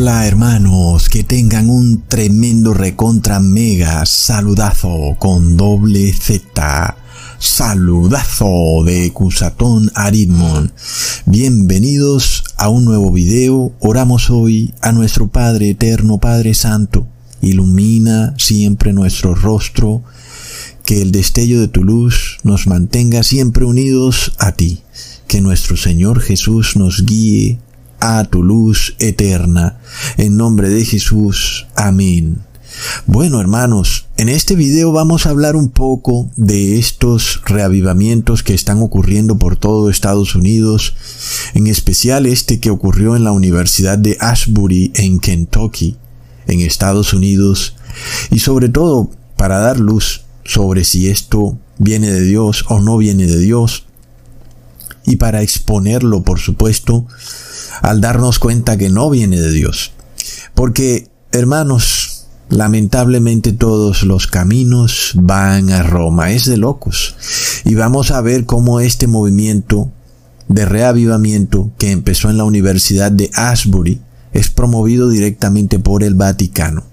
Hola hermanos, que tengan un tremendo recontra mega saludazo con doble Z. Saludazo de Cusatón Aritmon. Bienvenidos a un nuevo video. Oramos hoy a nuestro Padre Eterno, Padre Santo. Ilumina siempre nuestro rostro. Que el destello de tu luz nos mantenga siempre unidos a ti. Que nuestro Señor Jesús nos guíe a tu luz eterna. En nombre de Jesús. Amén. Bueno hermanos, en este video vamos a hablar un poco de estos reavivamientos que están ocurriendo por todo Estados Unidos, en especial este que ocurrió en la Universidad de Ashbury en Kentucky, en Estados Unidos, y sobre todo para dar luz sobre si esto viene de Dios o no viene de Dios, y para exponerlo, por supuesto, al darnos cuenta que no viene de Dios. Porque, hermanos, lamentablemente todos los caminos van a Roma, es de locos. Y vamos a ver cómo este movimiento de reavivamiento que empezó en la Universidad de Ashbury es promovido directamente por el Vaticano.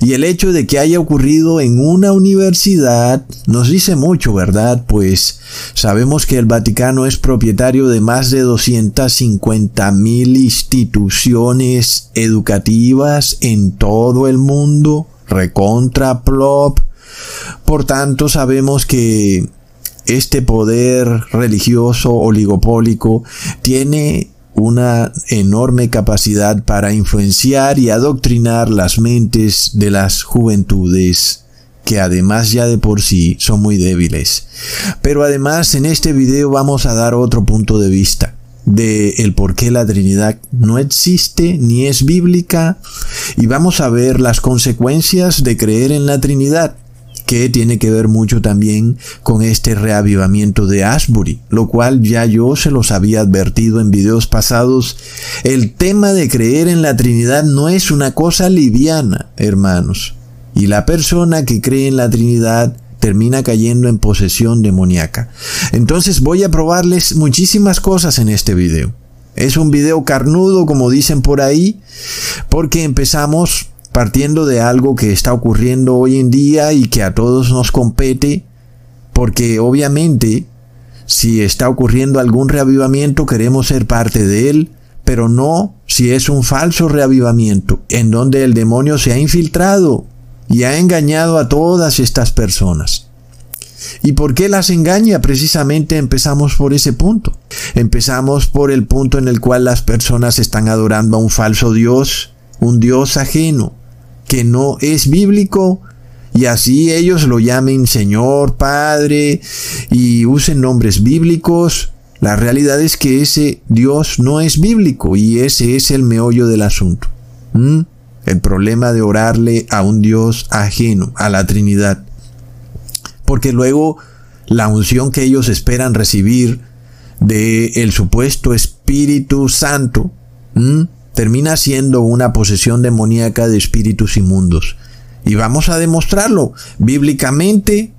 Y el hecho de que haya ocurrido en una universidad nos dice mucho, ¿verdad? Pues sabemos que el Vaticano es propietario de más de 250 mil instituciones educativas en todo el mundo, recontra plop. Por tanto, sabemos que este poder religioso oligopólico tiene una enorme capacidad para influenciar y adoctrinar las mentes de las juventudes que además ya de por sí son muy débiles. Pero además en este video vamos a dar otro punto de vista de el por qué la Trinidad no existe ni es bíblica y vamos a ver las consecuencias de creer en la Trinidad que tiene que ver mucho también con este reavivamiento de Ashbury, lo cual ya yo se los había advertido en videos pasados. El tema de creer en la Trinidad no es una cosa liviana, hermanos. Y la persona que cree en la Trinidad termina cayendo en posesión demoníaca. Entonces voy a probarles muchísimas cosas en este video. Es un video carnudo, como dicen por ahí, porque empezamos partiendo de algo que está ocurriendo hoy en día y que a todos nos compete, porque obviamente si está ocurriendo algún reavivamiento queremos ser parte de él, pero no si es un falso reavivamiento, en donde el demonio se ha infiltrado y ha engañado a todas estas personas. ¿Y por qué las engaña? Precisamente empezamos por ese punto. Empezamos por el punto en el cual las personas están adorando a un falso Dios, un Dios ajeno, que no es bíblico y así ellos lo llamen Señor, Padre y usen nombres bíblicos. La realidad es que ese Dios no es bíblico y ese es el meollo del asunto. El problema de orarle a un Dios ajeno, a la Trinidad. Porque luego la unción que ellos esperan recibir de el supuesto Espíritu Santo. Termina siendo una posesión demoníaca de espíritus inmundos. Y vamos a demostrarlo bíblicamente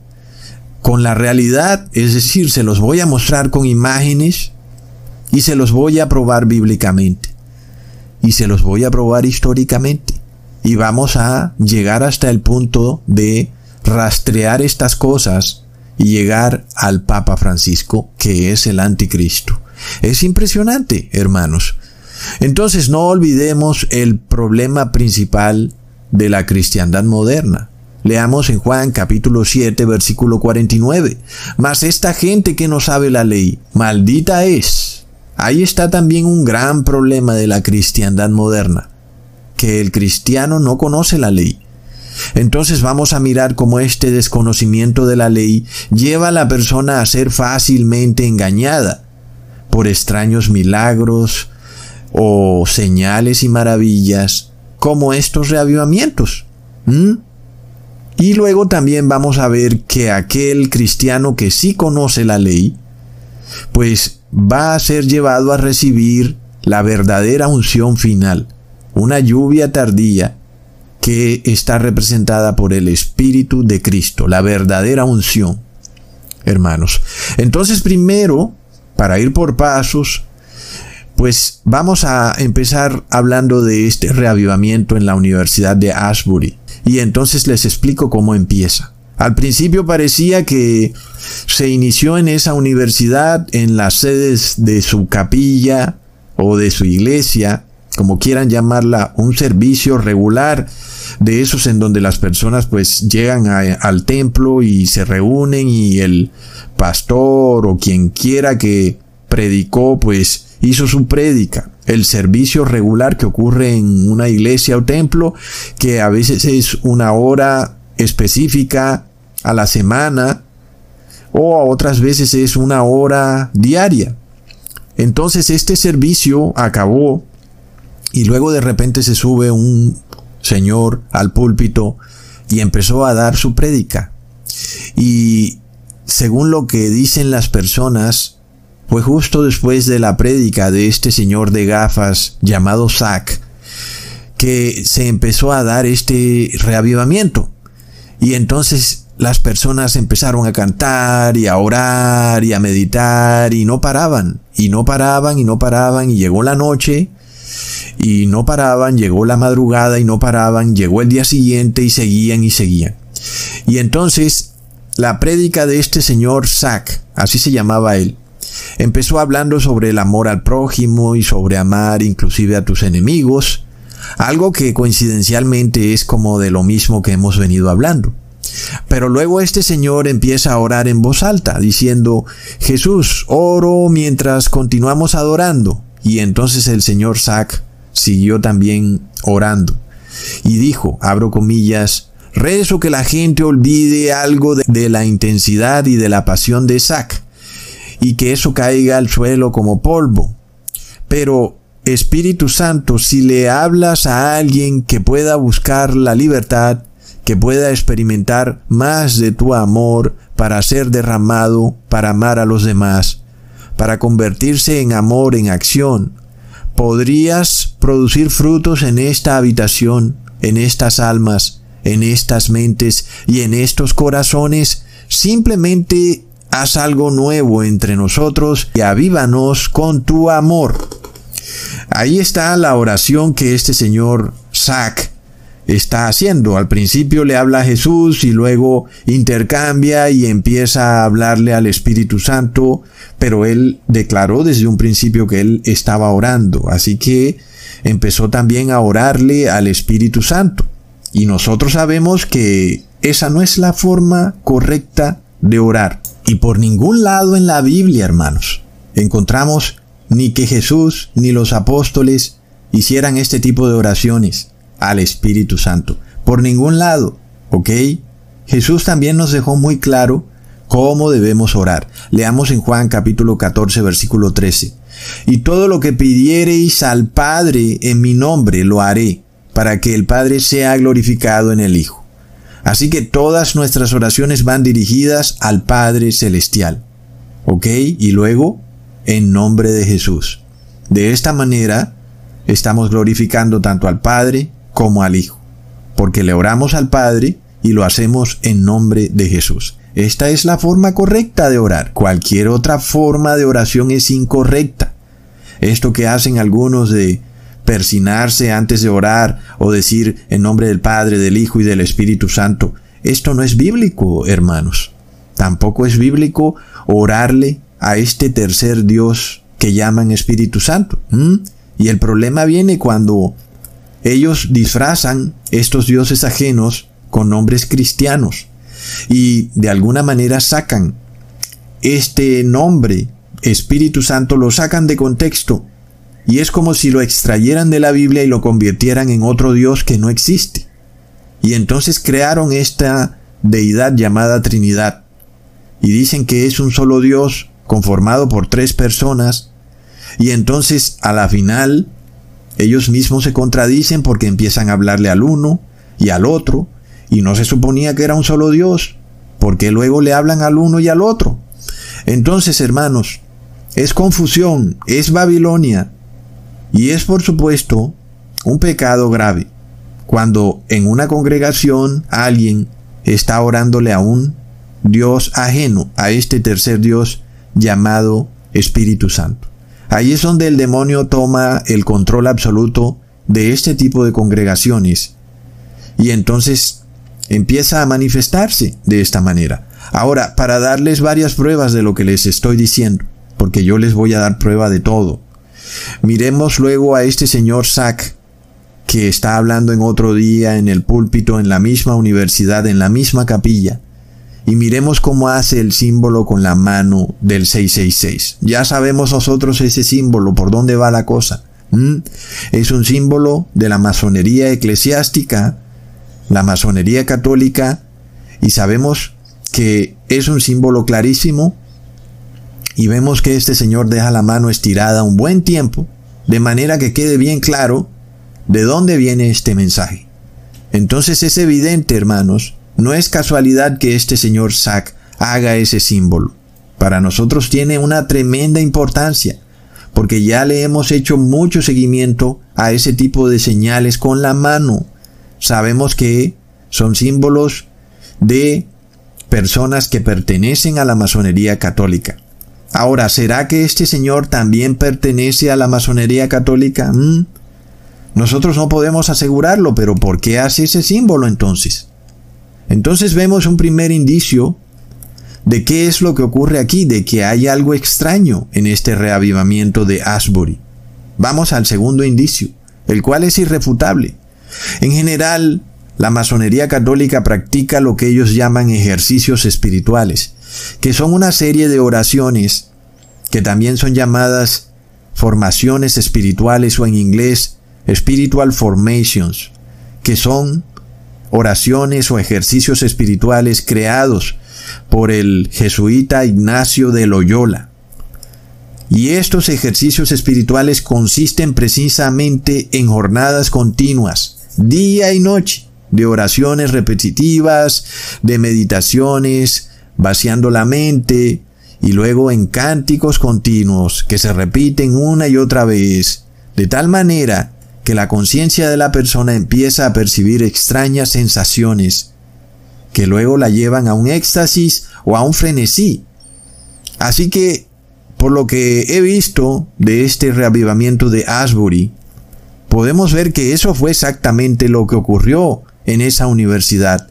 con la realidad, es decir, se los voy a mostrar con imágenes y se los voy a probar bíblicamente y se los voy a probar históricamente. Y vamos a llegar hasta el punto de rastrear estas cosas y llegar al Papa Francisco, que es el anticristo. Es impresionante, hermanos. Entonces no olvidemos el problema principal de la cristiandad moderna. Leamos en Juan capítulo 7 versículo 49. Mas esta gente que no sabe la ley, maldita es. Ahí está también un gran problema de la cristiandad moderna, que el cristiano no conoce la ley. Entonces vamos a mirar cómo este desconocimiento de la ley lleva a la persona a ser fácilmente engañada por extraños milagros, o señales y maravillas como estos reavivamientos. Y luego también vamos a ver que aquel cristiano que sí conoce la ley, pues va a ser llevado a recibir la verdadera unción final, una lluvia tardía que está representada por el Espíritu de Cristo, la verdadera unción, hermanos. Entonces primero, para ir por pasos, Pues vamos a empezar hablando de este reavivamiento en la Universidad de Ashbury. Y entonces les explico cómo empieza. Al principio parecía que se inició en esa universidad, en las sedes de su capilla o de su iglesia, como quieran llamarla, un servicio regular de esos en donde las personas pues llegan al templo y se reúnen y el pastor o quien quiera que predicó pues hizo su prédica. El servicio regular que ocurre en una iglesia o templo, que a veces es una hora específica a la semana o a otras veces es una hora diaria. Entonces este servicio acabó y luego de repente se sube un señor al púlpito y empezó a dar su prédica. Y según lo que dicen las personas, fue justo después de la prédica de este señor de gafas llamado Zack que se empezó a dar este reavivamiento. Y entonces las personas empezaron a cantar y a orar y a meditar y no paraban, y no paraban y no paraban y llegó la noche y no paraban, llegó la madrugada y no paraban, llegó el día siguiente y seguían y seguían. Y entonces la prédica de este señor Zack, así se llamaba él, empezó hablando sobre el amor al prójimo y sobre amar inclusive a tus enemigos, algo que coincidencialmente es como de lo mismo que hemos venido hablando. Pero luego este señor empieza a orar en voz alta, diciendo, Jesús, oro mientras continuamos adorando. Y entonces el señor Zack siguió también orando. Y dijo, abro comillas, rezo que la gente olvide algo de, la intensidad y de la pasión de Zack, y que eso caiga al suelo como polvo. Pero, Espíritu Santo, si le hablas a alguien que pueda buscar la libertad, que pueda experimentar más de tu amor para ser derramado, para amar a los demás, para convertirse en amor en acción, podrías producir frutos en esta habitación, en estas almas, en estas mentes y en estos corazones, simplemente haz algo nuevo entre nosotros y avívanos con tu amor. Ahí está la oración que este señor Zack está haciendo. Al principio le habla a Jesús y luego intercambia y empieza a hablarle al Espíritu Santo, pero él declaró desde un principio que él estaba orando, así que empezó también a orarle al Espíritu Santo. Y nosotros sabemos que esa no es la forma correcta de orar. Y por ningún lado en la Biblia, hermanos, encontramos ni que Jesús ni los apóstoles hicieran este tipo de oraciones al Espíritu Santo. Por ningún lado, ¿ok? Jesús también nos dejó muy claro cómo debemos orar. Leamos en Juan capítulo 14 versículo 13. Y todo lo que pidiereis al Padre en mi nombre lo haré, para que el Padre sea glorificado en el Hijo. Así que todas nuestras oraciones van dirigidas al Padre Celestial. ¿Ok? Y luego, en nombre de Jesús. De esta manera, estamos glorificando tanto al Padre como al Hijo, porque le oramos al Padre y lo hacemos en nombre de Jesús. Esta es la forma correcta de orar. Cualquier otra forma de oración es incorrecta. Esto que hacen algunos de persinarse antes de orar o decir en nombre del Padre, del Hijo y del Espíritu Santo, esto no es bíblico, hermanos. Tampoco es bíblico orarle a este tercer Dios que llaman Espíritu Santo. Y el problema viene cuando ellos disfrazan estos dioses ajenos con nombres cristianos y de alguna manera sacan este nombre, Espíritu Santo, lo sacan de contexto y es como si lo extrayeran de la Biblia y lo convirtieran en otro Dios que no existe. Y entonces crearon esta deidad llamada Trinidad y dicen que es un solo Dios conformado por tres personas y entonces a la final ellos mismos se contradicen porque empiezan a hablarle al uno y al otro, y no se suponía que era un solo Dios, porque luego le hablan al uno y al otro. Entonces, hermanos, es confusión, es Babilonia, y es por supuesto un pecado grave cuando en una congregación alguien está orándole a un Dios ajeno a este tercer Dios llamado Espíritu Santo. Ahí es donde el demonio toma el control absoluto de este tipo de congregaciones y entonces empieza a manifestarse de esta manera. Ahora, para darles varias pruebas de lo que les estoy diciendo, porque yo les voy a dar prueba de todo. Miremos luego a este señor Sack, que está hablando en otro día en el púlpito, en la misma universidad, en la misma capilla. Y miremos cómo hace el símbolo con la mano del 666. Ya sabemos nosotros ese símbolo, por dónde va la cosa. Es un símbolo de la masonería eclesiástica, la masonería católica, y sabemos que es un símbolo clarísimo y vemos que este señor deja la mano estirada un buen tiempo, de manera que quede bien claro de dónde viene este mensaje. Entonces es evidente, hermanos, no es casualidad que este señor Sack haga ese símbolo. Para nosotros tiene una tremenda importancia, porque ya le hemos hecho mucho seguimiento a ese tipo de señales con la mano. Sabemos que son símbolos de personas que pertenecen a la masonería católica. Ahora, ¿será que este señor también pertenece a la masonería católica? Mm. Nosotros no podemos asegurarlo, pero ¿por qué hace ese símbolo entonces? Entonces vemos un primer indicio de qué es lo que ocurre aquí, de que hay algo extraño en este reavivamiento de Ashbury. Vamos al segundo indicio, el cual es irrefutable. En general, la masonería católica practica lo que ellos llaman ejercicios espirituales, que son una serie de oraciones que también son llamadas formaciones espirituales o en inglés spiritual formations, que son oraciones o ejercicios espirituales creados por el jesuita Ignacio de Loyola. Y estos ejercicios espirituales consisten precisamente en jornadas continuas, día y noche, de oraciones repetitivas, de meditaciones, vaciando la mente, y luego en cánticos continuos que se repiten una y otra vez, de tal manera que la conciencia de la persona empieza a percibir extrañas sensaciones que luego la llevan a un éxtasis o a un frenesí. Así que, por lo que he visto de este reavivamiento de Asbury, podemos ver que eso fue exactamente lo que ocurrió en esa universidad.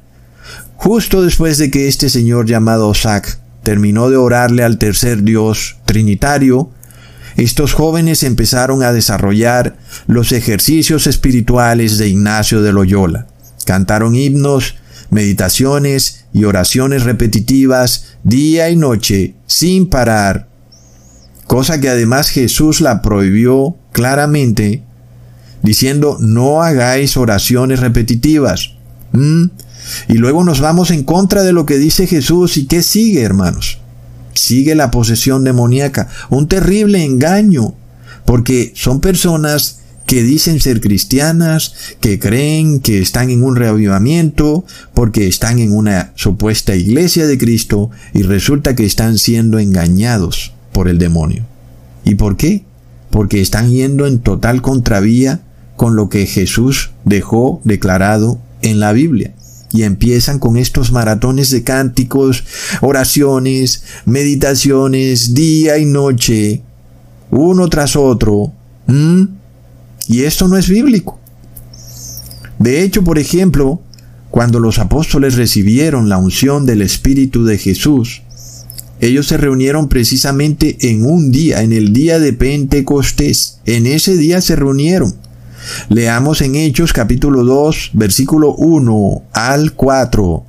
Justo después de que este señor llamado Zack terminó de orarle al tercer Dios trinitario, estos jóvenes empezaron a desarrollar los ejercicios espirituales de Ignacio de Loyola. Cantaron himnos, meditaciones y oraciones repetitivas día y noche sin parar, cosa que además Jesús la prohibió claramente diciendo no hagáis oraciones repetitivas. ¿Mm? Y luego nos vamos en contra de lo que dice Jesús y qué sigue, hermanos. Sigue la posesión demoníaca, un terrible engaño, porque son personas que dicen ser cristianas, que creen que están en un reavivamiento, porque están en una supuesta iglesia de Cristo y resulta que están siendo engañados por el demonio. ¿Y por qué? Porque están yendo en total contravía con lo que Jesús dejó declarado en la Biblia. Y empiezan con estos maratones de cánticos, oraciones, meditaciones, día y noche, uno tras otro. Y esto no es bíblico. De hecho, por ejemplo, cuando los apóstoles recibieron la unción del Espíritu de Jesús, ellos se reunieron precisamente en un día, en el día de Pentecostés. En ese día se reunieron. Leamos en Hechos capítulo 2, versículo 1 al 4.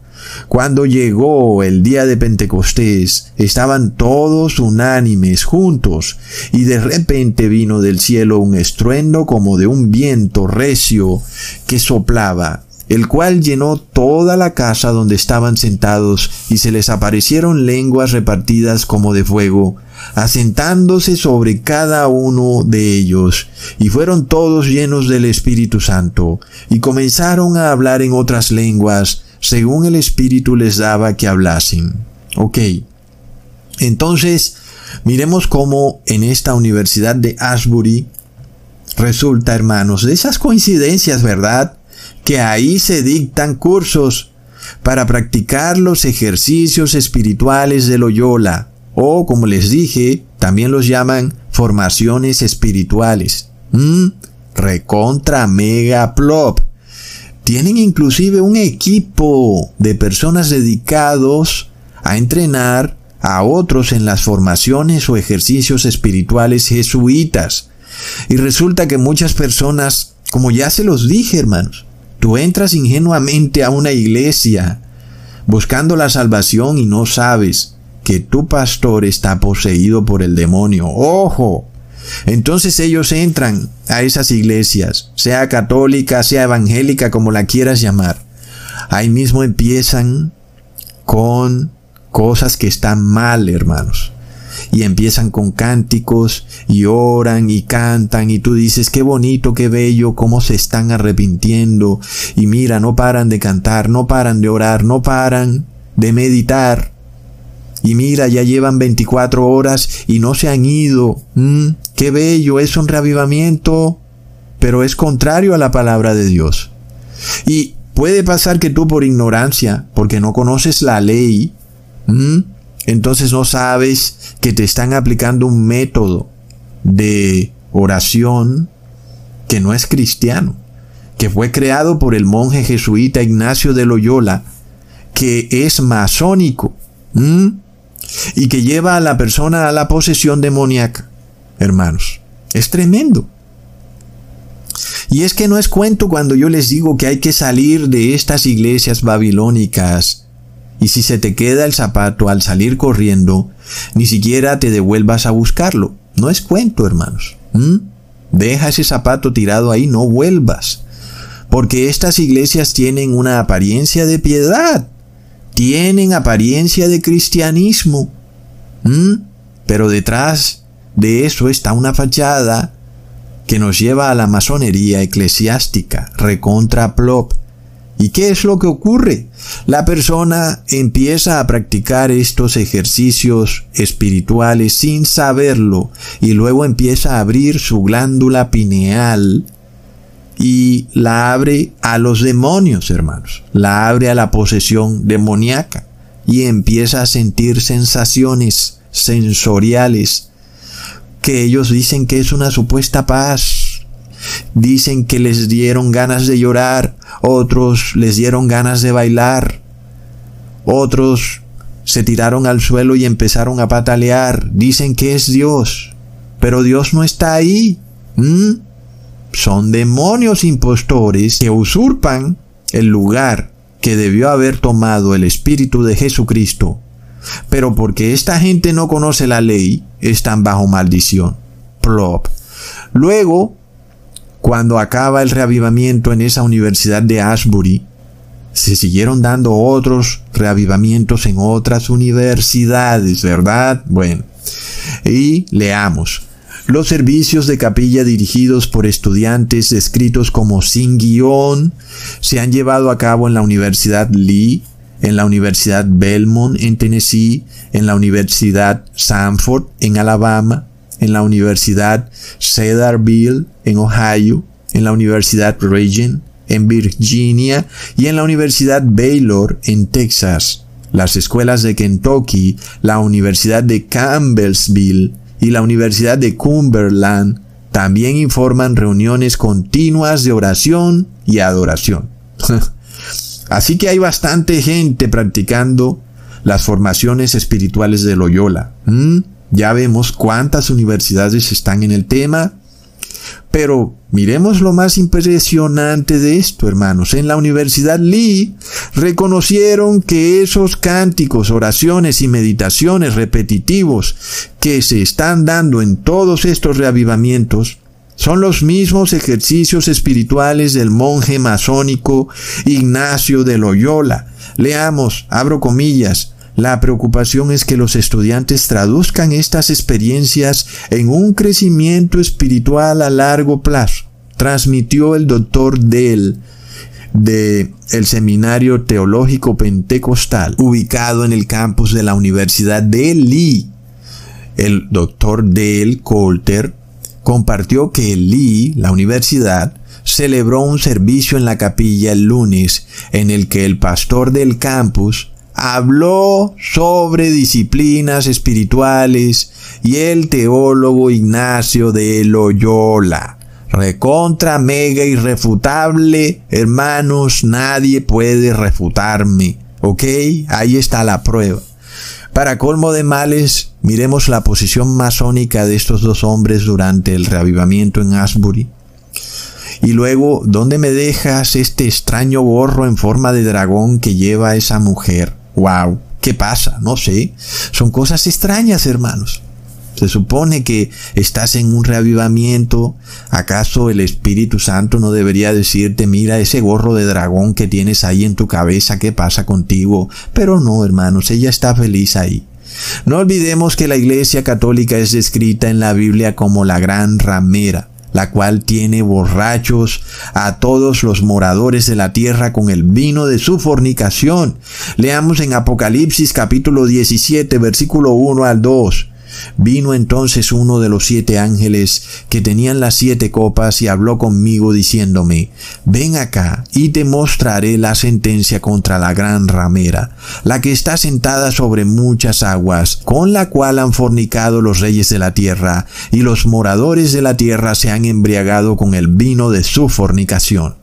Cuando llegó el día de Pentecostés, estaban todos unánimes juntos, y de repente vino del cielo un estruendo como de un viento recio que soplaba, el cual llenó toda la casa donde estaban sentados, y se les aparecieron lenguas repartidas como de fuego, asentándose sobre cada uno de ellos, y fueron todos llenos del Espíritu Santo, y comenzaron a hablar en otras lenguas, según el Espíritu les daba que hablasen. Ok. Entonces, miremos cómo en esta Universidad de Ashbury resulta, hermanos, de esas coincidencias, ¿verdad? Que ahí se dictan cursos para practicar los ejercicios espirituales de Loyola, o como les dije, también los llaman formaciones espirituales. ¿Mm? Recontra mega plop. Tienen inclusive un equipo de personas dedicados a entrenar a otros en las formaciones o ejercicios espirituales jesuitas. Y resulta que muchas personas, como ya se los dije hermanos, tú entras ingenuamente a una iglesia buscando la salvación y no sabes que tu pastor está poseído por el demonio. ¡Ojo! Entonces ellos entran a esas iglesias, sea católica, sea evangélica, como la quieras llamar. Ahí mismo empiezan con cosas que están mal, hermanos. Y empiezan con cánticos y oran y cantan y tú dices, qué bonito, qué bello, cómo se están arrepintiendo. Y mira, no paran de cantar, no paran de orar, no paran de meditar. Y mira, ya llevan 24 horas y no se han ido. Mm, qué bello, es un reavivamiento, pero es contrario a la palabra de Dios. Y puede pasar que tú por ignorancia, porque no conoces la ley, entonces no sabes que te están aplicando un método de oración que no es cristiano, que fue creado por el monje jesuita Ignacio de Loyola, que es masónico y que lleva a la persona a la posesión demoníaca. Hermanos, es tremendo. Y es que no es cuento cuando yo les digo que hay que salir de estas iglesias babilónicas y si se te queda el zapato al salir corriendo, ni siquiera te devuelvas a buscarlo. No es cuento, hermanos. Deja ese zapato tirado ahí, no vuelvas. Porque estas iglesias tienen una apariencia de piedad, tienen apariencia de cristianismo. Pero detrás de eso está una fachada que nos lleva a la masonería eclesiástica, recontra plop, ¿Y qué es lo que ocurre? La persona empieza a practicar estos ejercicios espirituales sin saberlo y luego empieza a abrir su glándula pineal y la abre a los demonios, hermanos. La abre a la posesión demoníaca y empieza a sentir sensaciones sensoriales que ellos dicen que es una supuesta paz Dicen que les dieron ganas de llorar, otros les dieron ganas de bailar, otros se tiraron al suelo y empezaron a patalear. Dicen que es Dios, pero Dios no está ahí. Son demonios impostores que usurpan el lugar que debió haber tomado el Espíritu de Jesucristo. Pero porque esta gente no conoce la ley, están bajo maldición. Plop. Luego cuando acaba el reavivamiento en esa universidad de Ashbury, se siguieron dando otros reavivamientos en otras universidades, ¿verdad? Bueno, y leamos. Los servicios de capilla dirigidos por estudiantes descritos como sin guion se han llevado a cabo en la Universidad Lee, en la Universidad Belmont en Tennessee, en la Universidad Sanford en Alabama, en la Universidad Cedarville en Ohio, en la Universidad Regent en Virginia y en la Universidad Baylor en Texas. Las escuelas de Kentucky, la Universidad de Campbellsville y la Universidad de Cumberland también informan reuniones continuas de oración y adoración. Así que hay bastante gente practicando las formaciones espirituales de Loyola. Ya vemos cuántas universidades están en el tema. Pero miremos lo más impresionante de esto, hermanos. En la Universidad Lee reconocieron que esos cánticos, oraciones y meditaciones repetitivos que se están dando en todos estos reavivamientos son los mismos ejercicios espirituales del monje masónico Ignacio de Loyola. Leamos, abro comillas, la preocupación es que los estudiantes traduzcan estas experiencias en un crecimiento espiritual a largo plazo, transmitió el doctor Dell de el Seminario Teológico Pentecostal, ubicado en el campus de la Universidad de Lee. El doctor Dale Coulter compartió que Lee, la universidad, celebró un servicio en la capilla el lunes en el que el pastor del campus habló sobre disciplinas espirituales y el teólogo Ignacio de Loyola. Recontra, mega irrefutable, hermanos, nadie puede refutarme. ¿Ok? Ahí está la prueba. Para colmo de males, miremos la posición masónica de estos dos hombres durante el reavivamiento en Asbury. Y luego, ¿dónde me dejas este extraño gorro en forma de dragón que lleva esa mujer? ¡Wow! ¿Qué pasa? No sé. Son cosas extrañas, hermanos. Se supone que estás en un reavivamiento. ¿Acaso el Espíritu Santo no debería decirte, mira ese gorro de dragón que tienes ahí en tu cabeza, qué pasa contigo? Pero no, hermanos, ella está feliz ahí. No olvidemos que la Iglesia Católica es descrita en la Biblia como la gran ramera la cual tiene borrachos a todos los moradores de la tierra con el vino de su fornicación. Leamos en Apocalipsis capítulo 17 versículo 1 al 2. Vino entonces uno de los siete ángeles que tenían las siete copas y habló conmigo diciéndome, ven acá y te mostraré la sentencia contra la gran ramera, la que está sentada sobre muchas aguas, con la cual han fornicado los reyes de la tierra, y los moradores de la tierra se han embriagado con el vino de su fornicación.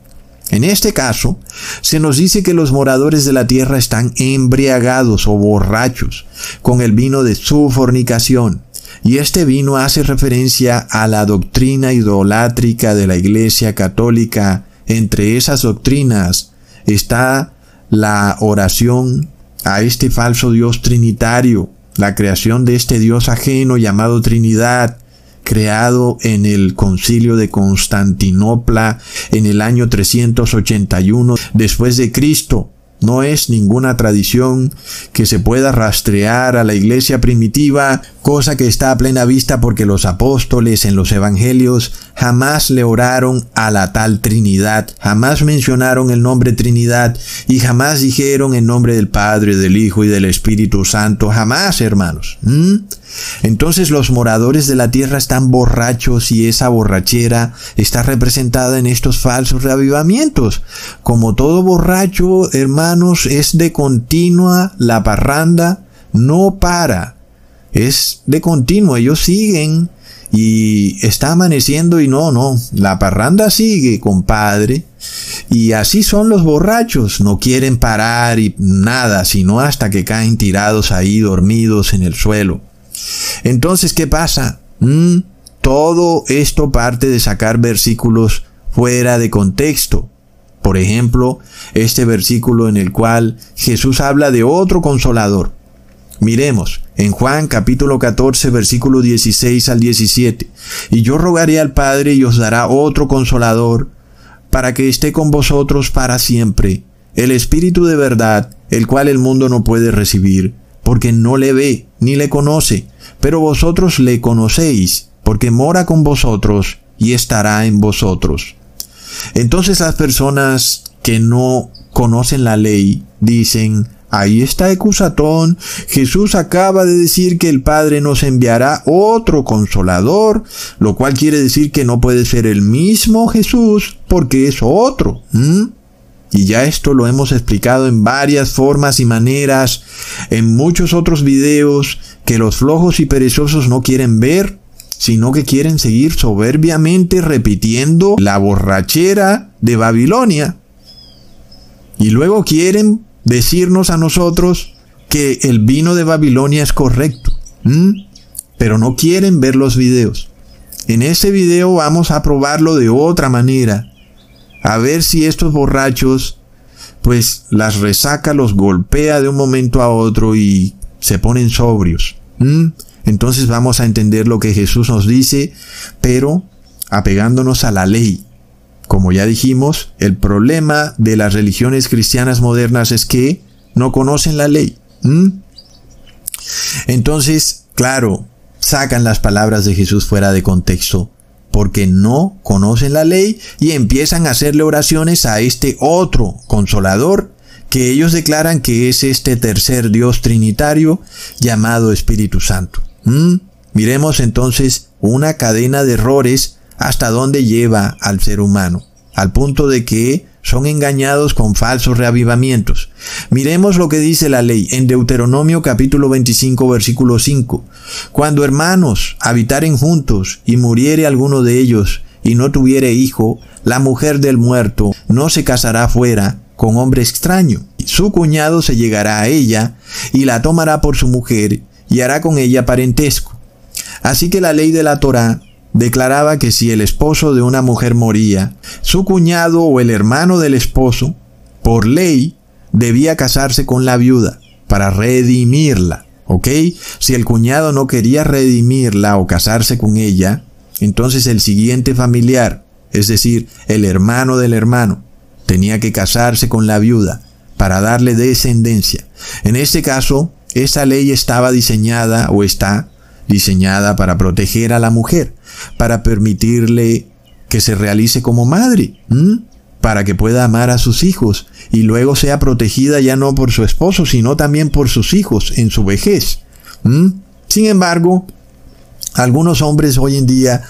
En este caso, se nos dice que los moradores de la tierra están embriagados o borrachos con el vino de su fornicación. Y este vino hace referencia a la doctrina idolátrica de la Iglesia Católica. Entre esas doctrinas está la oración a este falso Dios trinitario, la creación de este Dios ajeno llamado Trinidad, creado en el concilio de Constantinopla en el año 381 después de Cristo. No es ninguna tradición que se pueda rastrear a la iglesia primitiva, cosa que está a plena vista porque los apóstoles en los evangelios jamás le oraron a la tal Trinidad, jamás mencionaron el nombre Trinidad y jamás dijeron el nombre del Padre, del Hijo y del Espíritu Santo, jamás, hermanos. Entonces los moradores de la tierra están borrachos y esa borrachera está representada en estos falsos reavivamientos. Como todo borracho, hermanos, es de continua la parranda, no para. Es de continuo, ellos siguen y está amaneciendo y no, no, la parranda sigue, compadre. Y así son los borrachos, no quieren parar y nada, sino hasta que caen tirados ahí dormidos en el suelo. Entonces, ¿qué pasa? Mm, todo esto parte de sacar versículos fuera de contexto. Por ejemplo, este versículo en el cual Jesús habla de otro consolador. Miremos en Juan capítulo 14 versículo 16 al 17. Y yo rogaré al Padre y os dará otro consolador para que esté con vosotros para siempre, el Espíritu de verdad, el cual el mundo no puede recibir, porque no le ve ni le conoce, pero vosotros le conocéis, porque mora con vosotros y estará en vosotros. Entonces las personas que no conocen la ley dicen, Ahí está Ecusatón. Jesús acaba de decir que el Padre nos enviará otro consolador, lo cual quiere decir que no puede ser el mismo Jesús porque es otro. Y ya esto lo hemos explicado en varias formas y maneras, en muchos otros videos que los flojos y perezosos no quieren ver, sino que quieren seguir soberbiamente repitiendo la borrachera de Babilonia. Y luego quieren decirnos a nosotros que el vino de Babilonia es correcto. Pero no quieren ver los videos. En ese video vamos a probarlo de otra manera. A ver si estos borrachos, pues las resaca, los golpea de un momento a otro y se ponen sobrios. Entonces vamos a entender lo que Jesús nos dice, pero apegándonos a la ley. Como ya dijimos, el problema de las religiones cristianas modernas es que no conocen la ley. Entonces, claro, sacan las palabras de Jesús fuera de contexto porque no conocen la ley y empiezan a hacerle oraciones a este otro consolador que ellos declaran que es este tercer Dios trinitario llamado Espíritu Santo. Miremos entonces una cadena de errores hasta dónde lleva al ser humano, al punto de que son engañados con falsos reavivamientos. Miremos lo que dice la ley en Deuteronomio capítulo 25 versículo 5. Cuando hermanos habitaren juntos y muriere alguno de ellos y no tuviere hijo, la mujer del muerto no se casará fuera con hombre extraño. Su cuñado se llegará a ella y la tomará por su mujer y hará con ella parentesco. Así que la ley de la Torá declaraba que si el esposo de una mujer moría, su cuñado o el hermano del esposo, por ley, debía casarse con la viuda para redimirla. ¿Ok? Si el cuñado no quería redimirla o casarse con ella, entonces el siguiente familiar, es decir, el hermano del hermano, tenía que casarse con la viuda para darle descendencia. En este caso, esa ley estaba diseñada o está diseñada para proteger a la mujer, para permitirle que se realice como madre, para que pueda amar a sus hijos y luego sea protegida ya no por su esposo, sino también por sus hijos en su vejez. Sin embargo, algunos hombres hoy en día,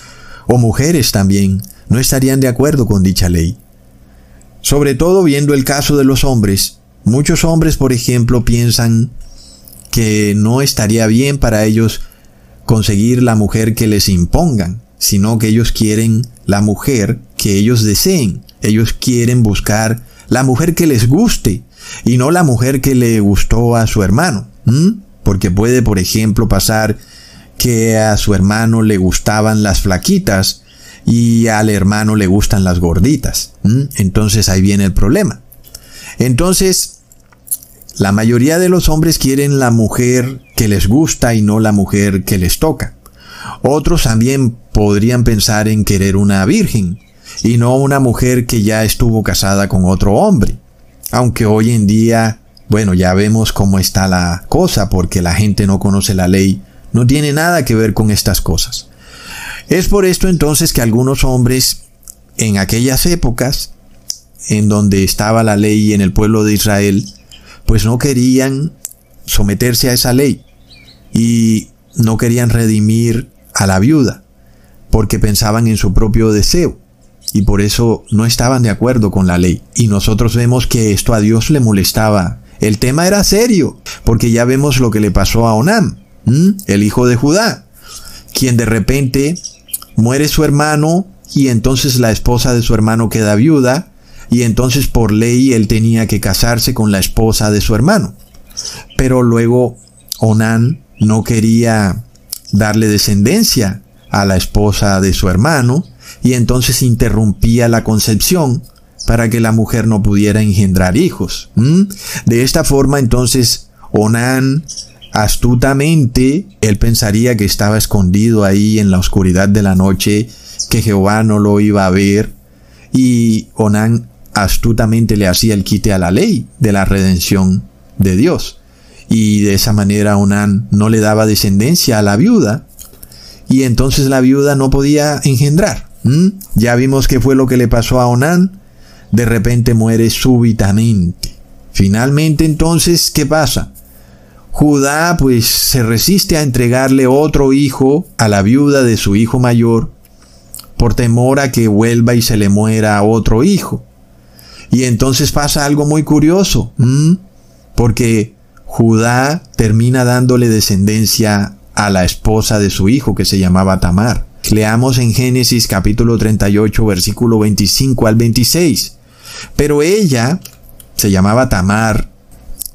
o mujeres también, no estarían de acuerdo con dicha ley. Sobre todo viendo el caso de los hombres, muchos hombres, por ejemplo, piensan que no estaría bien para ellos conseguir la mujer que les impongan, sino que ellos quieren la mujer que ellos deseen. Ellos quieren buscar la mujer que les guste y no la mujer que le gustó a su hermano. Porque puede, por ejemplo, pasar que a su hermano le gustaban las flaquitas y al hermano le gustan las gorditas. Entonces ahí viene el problema. Entonces, la mayoría de los hombres quieren la mujer que les gusta y no la mujer que les toca. Otros también podrían pensar en querer una virgen y no una mujer que ya estuvo casada con otro hombre. Aunque hoy en día, bueno, ya vemos cómo está la cosa porque la gente no conoce la ley, no tiene nada que ver con estas cosas. Es por esto entonces que algunos hombres en aquellas épocas en donde estaba la ley en el pueblo de Israel, pues no querían someterse a esa ley y no querían redimir a la viuda porque pensaban en su propio deseo y por eso no estaban de acuerdo con la ley. Y nosotros vemos que esto a Dios le molestaba. El tema era serio, porque ya vemos lo que le pasó a Onam, el hijo de Judá, quien de repente muere su hermano y entonces la esposa de su hermano queda viuda y entonces por ley él tenía que casarse con la esposa de su hermano. Pero luego Onán no quería darle descendencia a la esposa de su hermano y entonces interrumpía la concepción para que la mujer no pudiera engendrar hijos. De esta forma entonces Onán astutamente, él pensaría que estaba escondido ahí en la oscuridad de la noche, que Jehová no lo iba a ver, y Onán astutamente le hacía el quite a la ley de la redención de Dios. Y de esa manera Onán no le daba descendencia a la viuda, y entonces la viuda no podía engendrar. Ya vimos qué fue lo que le pasó a Onán. De repente muere súbitamente. Finalmente entonces, ¿qué pasa? Judá pues se resiste a entregarle otro hijo a la viuda de su hijo mayor por temor a que vuelva y se le muera otro hijo. Y entonces pasa algo muy curioso, porque Judá termina dándole descendencia a la esposa de su hijo que se llamaba Tamar. Leamos en Génesis capítulo 38 versículo 25 al 26. Pero ella se llamaba Tamar.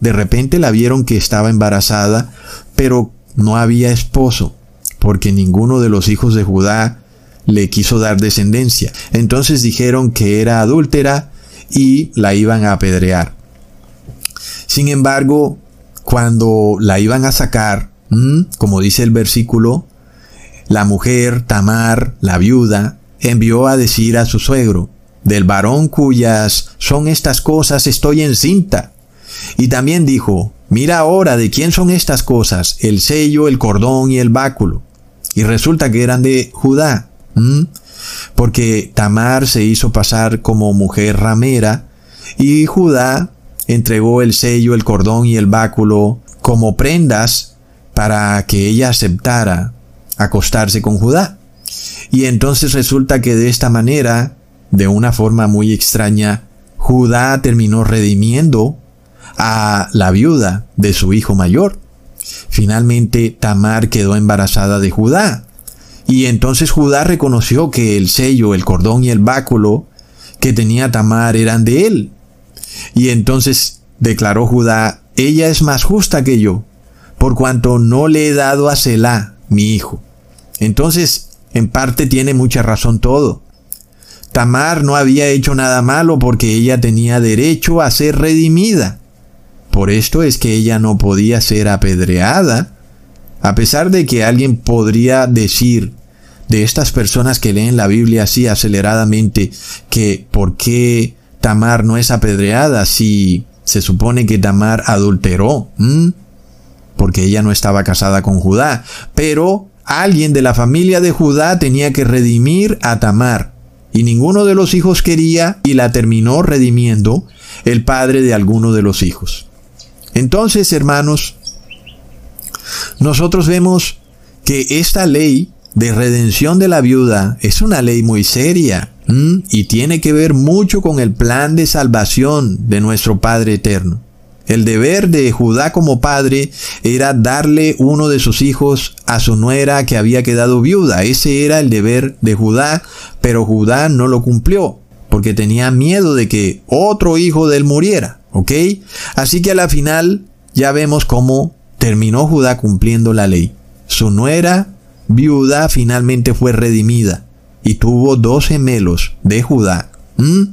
De repente la vieron que estaba embarazada, pero no había esposo, porque ninguno de los hijos de Judá le quiso dar descendencia. Entonces dijeron que era adúltera y la iban a apedrear. Sin embargo, cuando la iban a sacar, como dice el versículo, la mujer, Tamar, la viuda, envió a decir a su suegro, del varón cuyas son estas cosas estoy encinta. Y también dijo, mira ahora de quién son estas cosas, el sello, el cordón y el báculo. Y resulta que eran de Judá porque Tamar se hizo pasar como mujer ramera y Judá entregó el sello, el cordón y el báculo como prendas para que ella aceptara acostarse con Judá. Y entonces resulta que de esta manera, de una forma muy extraña, Judá terminó redimiendo a la viuda de su hijo mayor. Finalmente Tamar quedó embarazada de Judá. Y entonces Judá reconoció que el sello, el cordón y el báculo que tenía Tamar eran de él. Y entonces declaró Judá, ella es más justa que yo, por cuanto no le he dado a Selah, mi hijo. Entonces, en parte tiene mucha razón todo. Tamar no había hecho nada malo porque ella tenía derecho a ser redimida. Por esto es que ella no podía ser apedreada, a pesar de que alguien podría decir de estas personas que leen la Biblia así aceleradamente que por qué Tamar no es apedreada si se supone que Tamar adulteró, porque ella no estaba casada con Judá, pero alguien de la familia de Judá tenía que redimir a Tamar, y ninguno de los hijos quería y la terminó redimiendo el padre de alguno de los hijos. Entonces, hermanos, nosotros vemos que esta ley de redención de la viuda es una ley muy seria y tiene que ver mucho con el plan de salvación de nuestro Padre Eterno. El deber de Judá como padre era darle uno de sus hijos a su nuera que había quedado viuda. Ese era el deber de Judá, pero Judá no lo cumplió porque tenía miedo de que otro hijo de él muriera. Así que a la final ya vemos cómo terminó Judá cumpliendo la ley. Su nuera viuda finalmente fue redimida y tuvo dos gemelos de Judá. ¿Mm?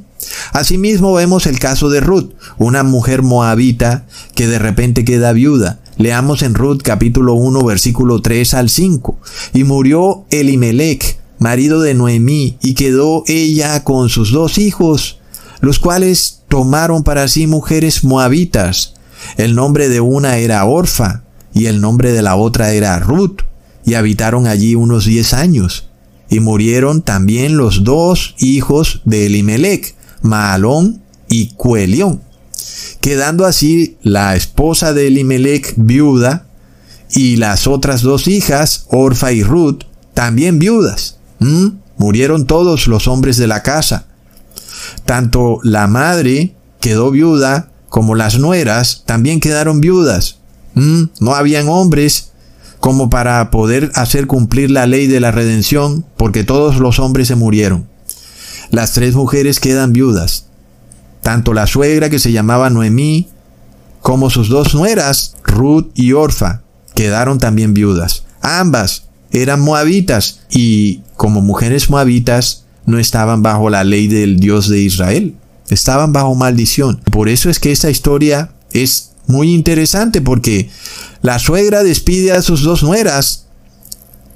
Asimismo vemos el caso de Ruth, una mujer moabita que de repente queda viuda. Leamos en Ruth capítulo 1 versículo 3 al 5. Y murió Elimelech, marido de Noemí, y quedó ella con sus dos hijos, los cuales tomaron para sí mujeres moabitas. El nombre de una era Orfa y el nombre de la otra era Ruth, y habitaron allí unos diez años. Y murieron también los dos hijos de Elimelech, Maalón y Cuelión, quedando así la esposa de Elimelech viuda y las otras dos hijas, Orfa y Ruth, también viudas. Murieron todos los hombres de la casa. Tanto la madre quedó viuda como las nueras también quedaron viudas. Mm, no habían hombres como para poder hacer cumplir la ley de la redención porque todos los hombres se murieron. Las tres mujeres quedan viudas. Tanto la suegra que se llamaba Noemí como sus dos nueras, Ruth y Orfa, quedaron también viudas. Ambas eran moabitas y como mujeres moabitas no estaban bajo la ley del Dios de Israel. Estaban bajo maldición. Por eso es que esta historia es muy interesante porque la suegra despide a sus dos nueras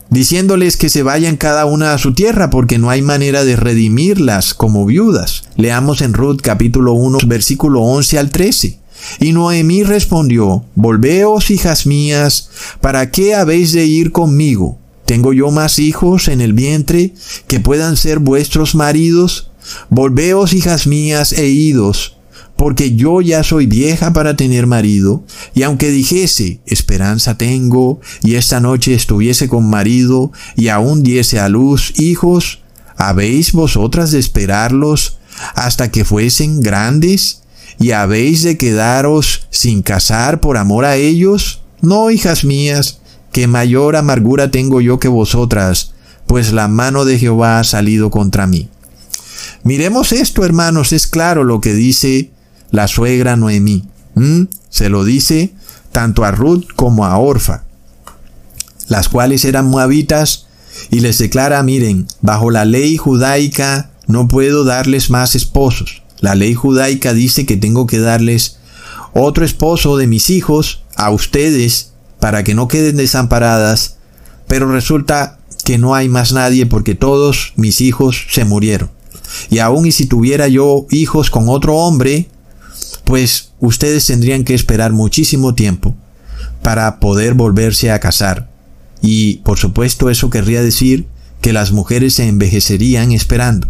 diciéndoles que se vayan cada una a su tierra porque no hay manera de redimirlas como viudas. Leamos en Ruth capítulo 1 versículo 11 al 13. Y Noemí respondió, Volveos, hijas mías, ¿para qué habéis de ir conmigo? ¿Tengo yo más hijos en el vientre que puedan ser vuestros maridos? Volveos, hijas mías, e idos, porque yo ya soy vieja para tener marido, y aunque dijese, esperanza tengo, y esta noche estuviese con marido, y aún diese a luz hijos, ¿habéis vosotras de esperarlos hasta que fuesen grandes? ¿Y habéis de quedaros sin casar por amor a ellos? No, hijas mías, que mayor amargura tengo yo que vosotras, pues la mano de Jehová ha salido contra mí. Miremos esto, hermanos, es claro lo que dice la suegra Noemí. Se lo dice tanto a Ruth como a Orfa, las cuales eran moabitas, y les declara, miren, bajo la ley judaica no puedo darles más esposos. La ley judaica dice que tengo que darles otro esposo de mis hijos a ustedes para que no queden desamparadas, pero resulta que no hay más nadie porque todos mis hijos se murieron. Y aun y si tuviera yo hijos con otro hombre, pues ustedes tendrían que esperar muchísimo tiempo para poder volverse a casar. Y por supuesto eso querría decir que las mujeres se envejecerían esperando.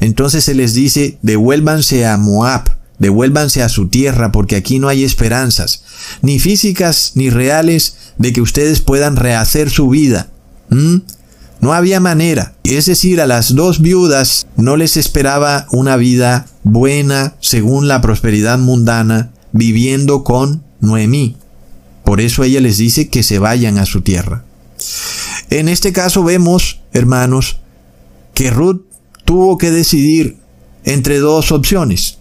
Entonces se les dice, devuélvanse a Moab, devuélvanse a su tierra porque aquí no hay esperanzas ni físicas ni reales, de que ustedes puedan rehacer su vida. No había manera. Es decir, a las dos viudas no les esperaba una vida buena según la prosperidad mundana viviendo con Noemí. Por eso ella les dice que se vayan a su tierra. En este caso vemos, hermanos, que Ruth tuvo que decidir entre dos opciones.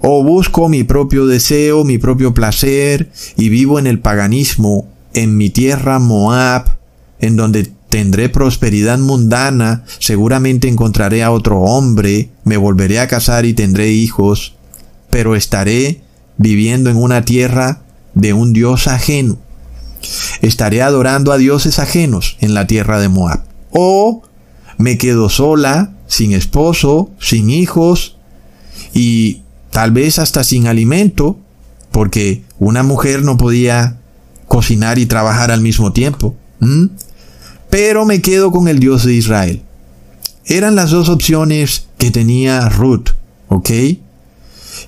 O busco mi propio deseo, mi propio placer, y vivo en el paganismo, en mi tierra Moab, en donde tendré prosperidad mundana, seguramente encontraré a otro hombre, me volveré a casar y tendré hijos, pero estaré viviendo en una tierra de un dios ajeno. Estaré adorando a dioses ajenos en la tierra de Moab. O me quedo sola, sin esposo, sin hijos y tal vez hasta sin alimento, porque una mujer no podía cocinar y trabajar al mismo tiempo. Pero me quedo con el Dios de Israel. Eran las dos opciones que tenía Ruth, ¿ok?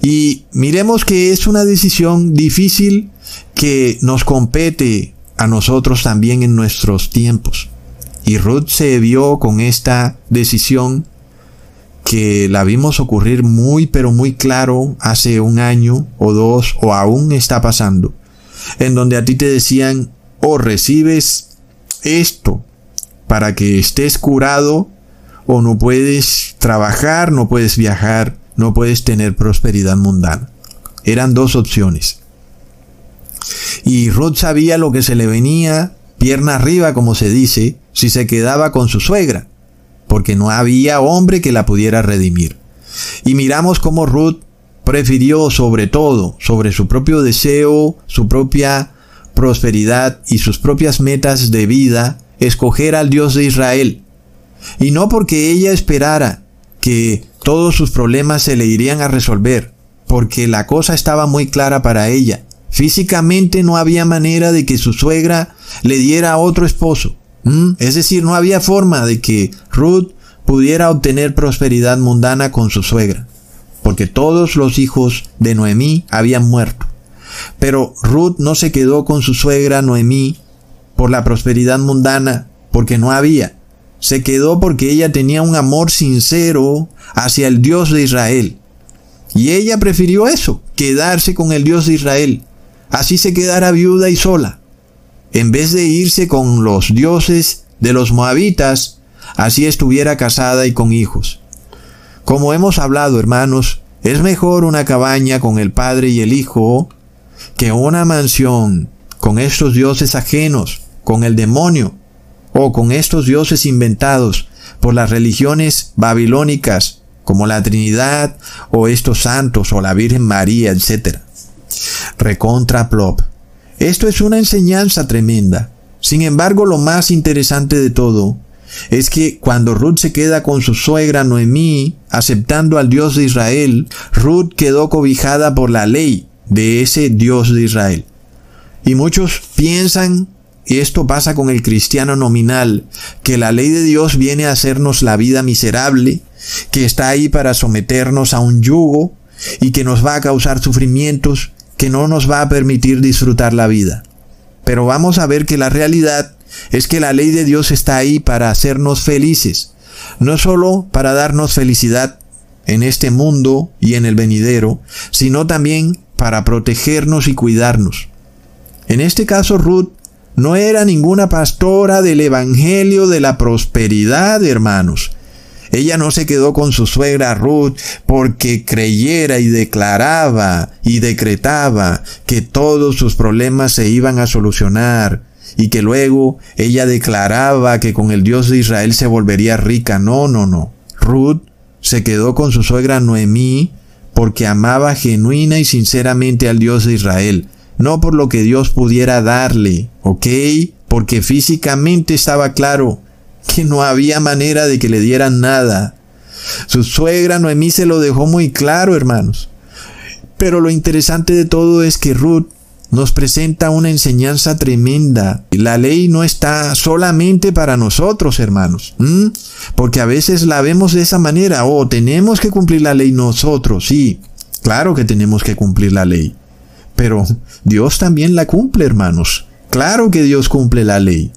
Y miremos que es una decisión difícil que nos compete a nosotros también en nuestros tiempos. Y Ruth se vio con esta decisión que la vimos ocurrir muy pero muy claro hace un año o dos o aún está pasando, en donde a ti te decían o recibes esto para que estés curado o no puedes trabajar, no puedes viajar, no puedes tener prosperidad mundana. Eran dos opciones. Y Ruth sabía lo que se le venía, pierna arriba como se dice, si se quedaba con su suegra, porque no había hombre que la pudiera redimir. Y miramos cómo Ruth prefirió sobre todo, sobre su propio deseo, su propia prosperidad y sus propias metas de vida, escoger al Dios de Israel. Y no porque ella esperara que todos sus problemas se le irían a resolver, porque la cosa estaba muy clara para ella. Físicamente no había manera de que su suegra le diera a otro esposo. Es decir, no había forma de que Ruth pudiera obtener prosperidad mundana con su suegra, porque todos los hijos de Noemí habían muerto. Pero Ruth no se quedó con su suegra Noemí por la prosperidad mundana, porque no había se quedó porque ella tenía un amor sincero hacia el Dios de Israel. Y ella prefirió eso, quedarse con el Dios de Israel. Así se quedara viuda y sola. En vez de irse con los dioses de los moabitas, así estuviera casada y con hijos. Como hemos hablado, hermanos, es mejor una cabaña con el padre y el hijo que una mansión con estos dioses ajenos, con el demonio, o con estos dioses inventados por las religiones babilónicas como la Trinidad o estos santos o la Virgen María, etc. Recontra plop. Esto es una enseñanza tremenda. Sin embargo, lo más interesante de todo es que cuando Ruth se queda con su suegra Noemí, aceptando al Dios de Israel, Ruth quedó cobijada por la ley de ese Dios de Israel. Y muchos piensan y esto pasa con el cristiano nominal, que la ley de Dios viene a hacernos la vida miserable, que está ahí para someternos a un yugo y que nos va a causar sufrimientos, que no nos va a permitir disfrutar la vida. Pero vamos a ver que la realidad es que la ley de Dios está ahí para hacernos felices, no solo para darnos felicidad en este mundo y en el venidero, sino también para protegernos y cuidarnos. En este caso Ruth no era ninguna pastora del Evangelio de la prosperidad, hermanos. Ella no se quedó con su suegra Ruth porque creyera y declaraba y decretaba que todos sus problemas se iban a solucionar y que luego ella declaraba que con el Dios de Israel se volvería rica. No, no, no. Ruth se quedó con su suegra Noemí porque amaba genuina y sinceramente al Dios de Israel no por lo que Dios pudiera darle, ¿ok? Porque físicamente estaba claro que no había manera de que le dieran nada. Su suegra Noemí se lo dejó muy claro, hermanos. Pero lo interesante de todo es que Ruth nos presenta una enseñanza tremenda. La ley no está solamente para nosotros, hermanos. Porque a veces la vemos de esa manera. Oh, tenemos que cumplir la ley nosotros. Sí, claro que tenemos que cumplir la ley. Pero Dios también la cumple, hermanos. Claro que Dios cumple la ley.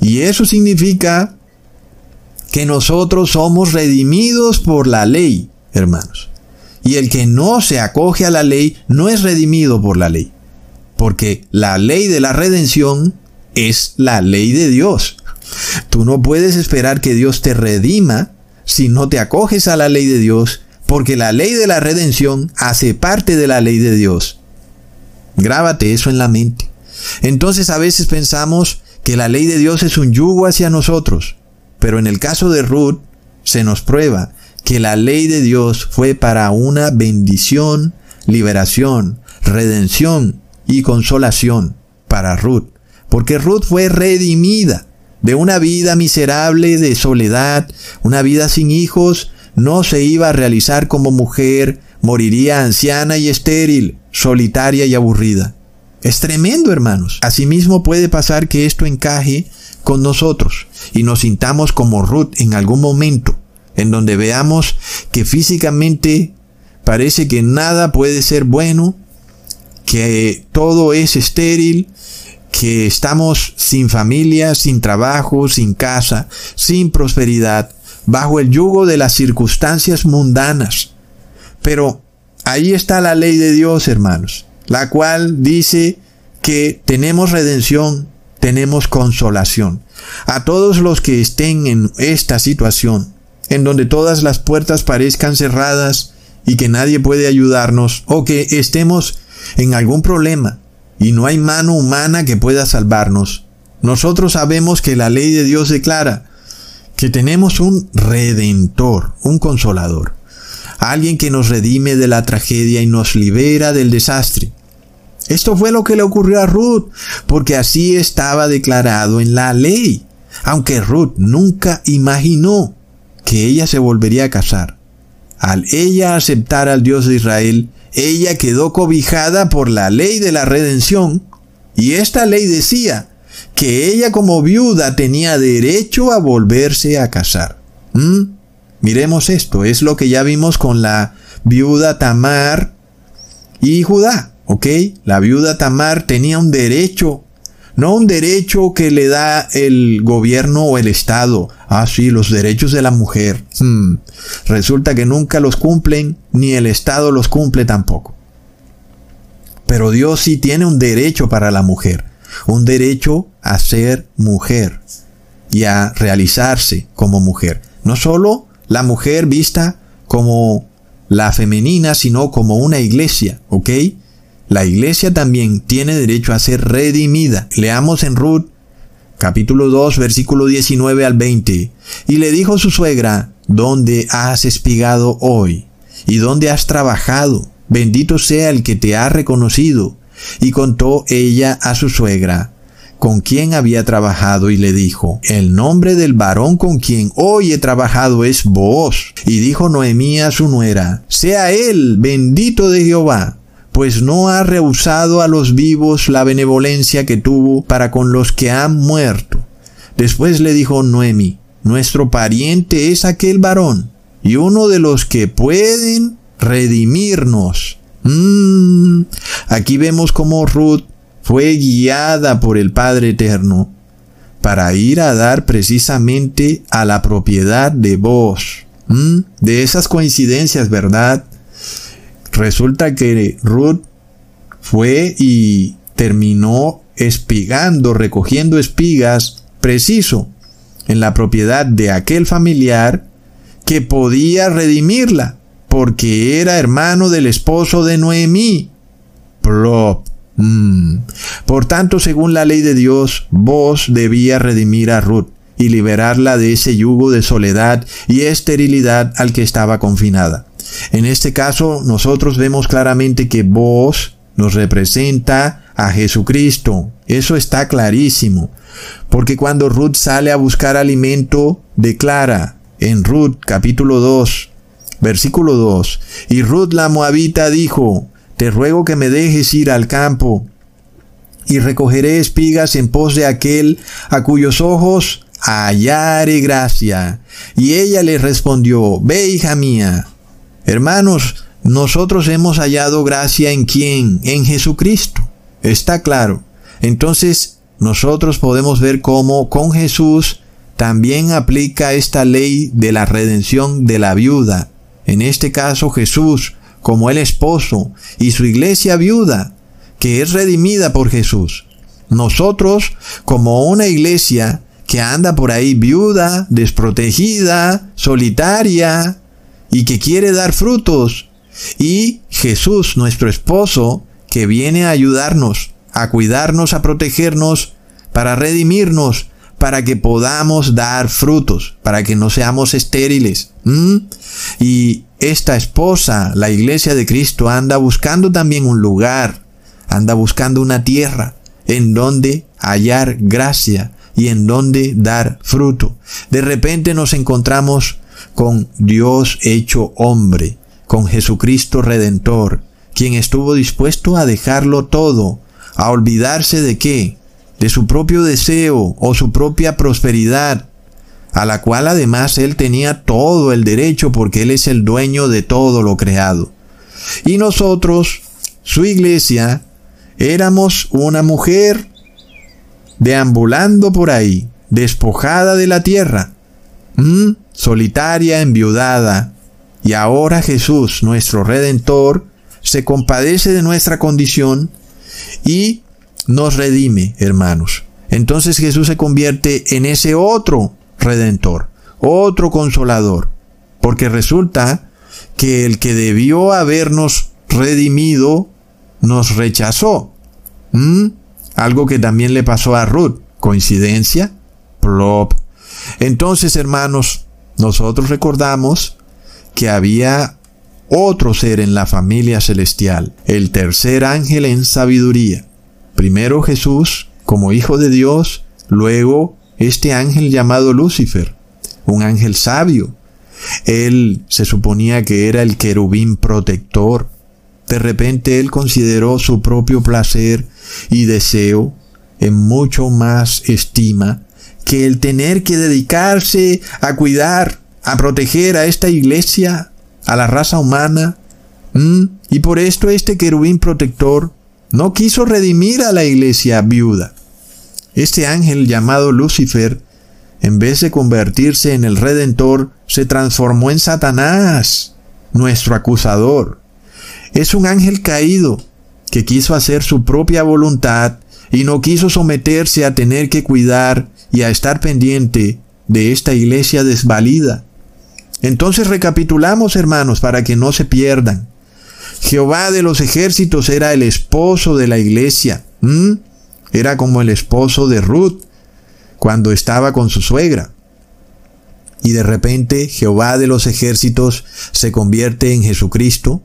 Y eso significa que nosotros somos redimidos por la ley, hermanos. Y el que no se acoge a la ley no es redimido por la ley. Porque la ley de la redención es la ley de Dios. Tú no puedes esperar que Dios te redima si no te acoges a la ley de Dios, porque la ley de la redención hace parte de la ley de Dios. Grábate eso en la mente. Entonces a veces pensamos que la ley de Dios es un yugo hacia nosotros, pero en el caso de Ruth se nos prueba que la ley de Dios fue para una bendición, liberación, redención y consolación para Ruth, porque Ruth fue redimida de una vida miserable de soledad, una vida sin hijos, no se iba a realizar como mujer, moriría anciana y estéril, solitaria y aburrida. Es tremendo, hermanos. Asimismo puede pasar que esto encaje con nosotros y nos sintamos como Ruth en algún momento, en donde veamos que físicamente parece que nada puede ser bueno, que todo es estéril, que estamos sin familia, sin trabajo, sin casa, sin prosperidad, bajo el yugo de las circunstancias mundanas. Pero ahí está la ley de Dios, hermanos, la cual dice que tenemos redención, tenemos consolación. A todos los que estén en esta situación, en donde todas las puertas parezcan cerradas y que nadie puede ayudarnos, o que estemos en algún problema, y no hay mano humana que pueda salvarnos. Nosotros sabemos que la ley de Dios declara que tenemos un redentor, un consolador, alguien que nos redime de la tragedia y nos libera del desastre. Esto fue lo que le ocurrió a Ruth, porque así estaba declarado en la ley, aunque Ruth nunca imaginó que ella se volvería a casar. Al ella aceptar al Dios de Israel, ella quedó cobijada por la ley de la redención, y esta ley decía que ella como viuda tenía derecho a volverse a casar. ¿Mm? Miremos esto, es lo que ya vimos con la viuda Tamar y Judá, ¿ok? La viuda Tamar tenía un derecho no un derecho que le da el gobierno o el Estado. Ah, sí, los derechos de la mujer. Hmm. Resulta que nunca los cumplen, ni el Estado los cumple tampoco. Pero Dios sí tiene un derecho para la mujer. Un derecho a ser mujer y a realizarse como mujer. No solo la mujer vista como la femenina, sino como una iglesia, ¿ok? La iglesia también tiene derecho a ser redimida. Leamos en Ruth capítulo 2 versículo 19 al 20. Y le dijo su suegra, ¿dónde has espigado hoy? ¿Y dónde has trabajado? Bendito sea el que te ha reconocido. Y contó ella a su suegra, con quien había trabajado y le dijo, el nombre del varón con quien hoy he trabajado es vos. Y dijo Noemí a su nuera, sea él bendito de Jehová pues no ha rehusado a los vivos la benevolencia que tuvo para con los que han muerto. Después le dijo Noemi, nuestro pariente es aquel varón, y uno de los que pueden redimirnos. Mm, aquí vemos cómo Ruth fue guiada por el Padre Eterno para ir a dar precisamente a la propiedad de vos. Mm, de esas coincidencias, ¿verdad? Resulta que Ruth fue y terminó espigando, recogiendo espigas, preciso, en la propiedad de aquel familiar que podía redimirla, porque era hermano del esposo de Noemí. Plop. Mm. Por tanto, según la ley de Dios, vos debía redimir a Ruth y liberarla de ese yugo de soledad y esterilidad al que estaba confinada. En este caso, nosotros vemos claramente que vos nos representa a Jesucristo. Eso está clarísimo. Porque cuando Ruth sale a buscar alimento, declara en Ruth capítulo 2, versículo 2, y Ruth la moabita dijo, te ruego que me dejes ir al campo y recogeré espigas en pos de aquel a cuyos ojos hallare gracia. Y ella le respondió, ve hija mía, Hermanos, nosotros hemos hallado gracia en quién? En Jesucristo. Está claro. Entonces, nosotros podemos ver cómo con Jesús también aplica esta ley de la redención de la viuda. En este caso Jesús como el esposo y su iglesia viuda, que es redimida por Jesús. Nosotros como una iglesia que anda por ahí viuda, desprotegida, solitaria y que quiere dar frutos. Y Jesús, nuestro esposo, que viene a ayudarnos, a cuidarnos, a protegernos, para redimirnos, para que podamos dar frutos, para que no seamos estériles. Y esta esposa, la iglesia de Cristo, anda buscando también un lugar, anda buscando una tierra en donde hallar gracia y en donde dar fruto. De repente nos encontramos con Dios hecho hombre, con Jesucristo Redentor, quien estuvo dispuesto a dejarlo todo, a olvidarse de qué, de su propio deseo o su propia prosperidad, a la cual además él tenía todo el derecho porque él es el dueño de todo lo creado. Y nosotros, su iglesia, éramos una mujer deambulando por ahí, despojada de la tierra, solitaria, enviudada. Y ahora Jesús, nuestro Redentor, se compadece de nuestra condición y nos redime, hermanos. Entonces Jesús se convierte en ese otro redentor, otro consolador, porque resulta que el que debió habernos redimido nos rechazó. ¿Mm? Algo que también le pasó a Ruth. ¿Coincidencia? Plop. Entonces, hermanos, nosotros recordamos que había otro ser en la familia celestial, el tercer ángel en sabiduría. Primero Jesús como Hijo de Dios, luego este ángel llamado Lucifer, un ángel sabio. Él se suponía que era el querubín protector. De repente él consideró su propio placer y deseo en mucho más estima que el tener que dedicarse a cuidar, a proteger a esta iglesia, a la raza humana. Y por esto este querubín protector no quiso redimir a la iglesia viuda. Este ángel llamado Lucifer, en vez de convertirse en el Redentor, se transformó en Satanás, nuestro acusador. Es un ángel caído que quiso hacer su propia voluntad y no quiso someterse a tener que cuidar y a estar pendiente de esta iglesia desvalida. Entonces recapitulamos, hermanos, para que no se pierdan. Jehová de los ejércitos era el esposo de la iglesia. Era como el esposo de Ruth cuando estaba con su suegra. Y de repente Jehová de los ejércitos se convierte en Jesucristo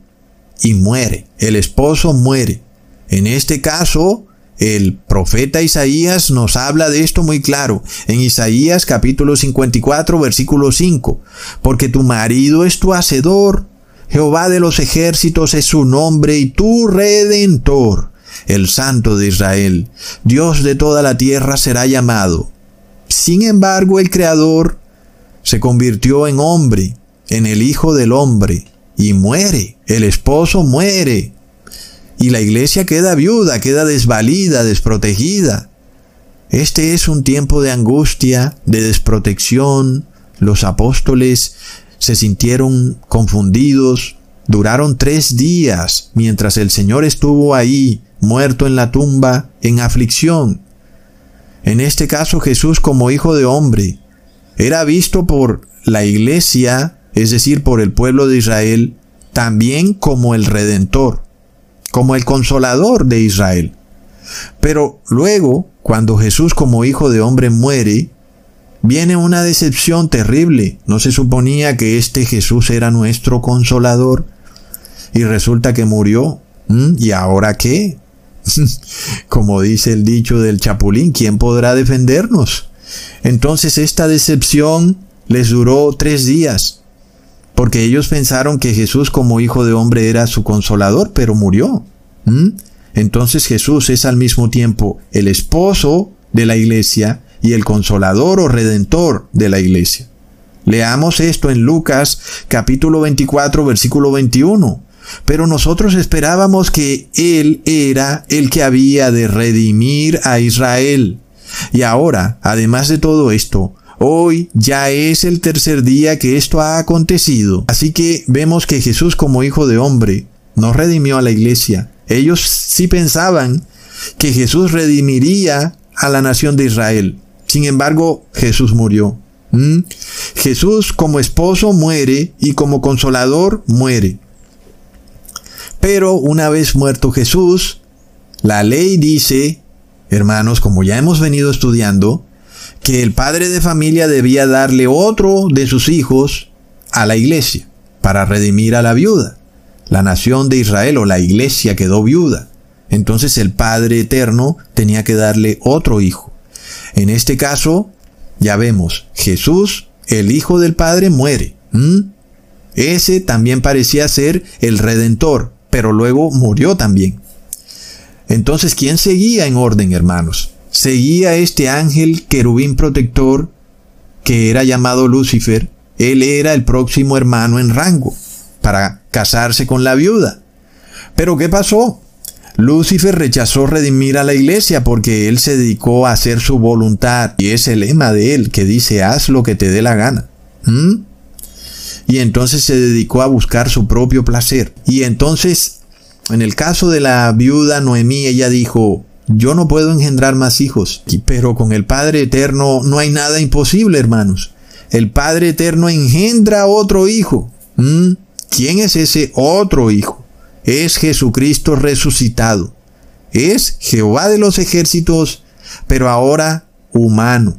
y muere. El esposo muere. En este caso, el profeta Isaías nos habla de esto muy claro. En Isaías capítulo 54 versículo 5. Porque tu marido es tu hacedor. Jehová de los ejércitos es su nombre y tu redentor el Santo de Israel, Dios de toda la tierra será llamado. Sin embargo, el Creador se convirtió en hombre, en el Hijo del Hombre, y muere, el esposo muere, y la iglesia queda viuda, queda desvalida, desprotegida. Este es un tiempo de angustia, de desprotección. Los apóstoles se sintieron confundidos. Duraron tres días mientras el Señor estuvo ahí muerto en la tumba, en aflicción. En este caso Jesús como Hijo de Hombre era visto por la iglesia, es decir, por el pueblo de Israel, también como el Redentor, como el Consolador de Israel. Pero luego, cuando Jesús como Hijo de Hombre muere, viene una decepción terrible. No se suponía que este Jesús era nuestro Consolador y resulta que murió. ¿Mm? ¿Y ahora qué? Como dice el dicho del chapulín, ¿quién podrá defendernos? Entonces esta decepción les duró tres días, porque ellos pensaron que Jesús como hijo de hombre era su consolador, pero murió. Entonces Jesús es al mismo tiempo el esposo de la iglesia y el consolador o redentor de la iglesia. Leamos esto en Lucas capítulo 24 versículo 21. Pero nosotros esperábamos que Él era el que había de redimir a Israel. Y ahora, además de todo esto, Hoy ya es el tercer día que esto ha acontecido. Así que vemos que Jesús como hijo de hombre no redimió a la iglesia. Ellos sí pensaban que Jesús redimiría a la nación de Israel. Sin embargo, Jesús murió. ¿Mm? Jesús como esposo muere y como consolador muere. Pero una vez muerto Jesús, la ley dice, hermanos, como ya hemos venido estudiando, que el padre de familia debía darle otro de sus hijos a la iglesia para redimir a la viuda. La nación de Israel o la iglesia quedó viuda. Entonces el Padre Eterno tenía que darle otro hijo. En este caso, ya vemos, Jesús, el Hijo del Padre, muere. Ese también parecía ser el Redentor, pero luego murió también. Entonces, ¿quién seguía en orden, hermanos? seguía este ángel querubín protector que era llamado Lucifer, él era el próximo hermano en rango para casarse con la viuda. Pero ¿qué pasó? Lucifer rechazó redimir a la iglesia porque él se dedicó a hacer su voluntad y es el lema de él que dice haz lo que te dé la gana. ¿Mm? Y entonces se dedicó a buscar su propio placer. Y entonces, en el caso de la viuda Noemí, ella dijo, yo no puedo engendrar más hijos, pero con el Padre Eterno no hay nada imposible, hermanos. El Padre Eterno engendra otro hijo. ¿Mm? ¿Quién es ese otro hijo? Es Jesucristo resucitado. Es Jehová de los ejércitos, pero ahora humano.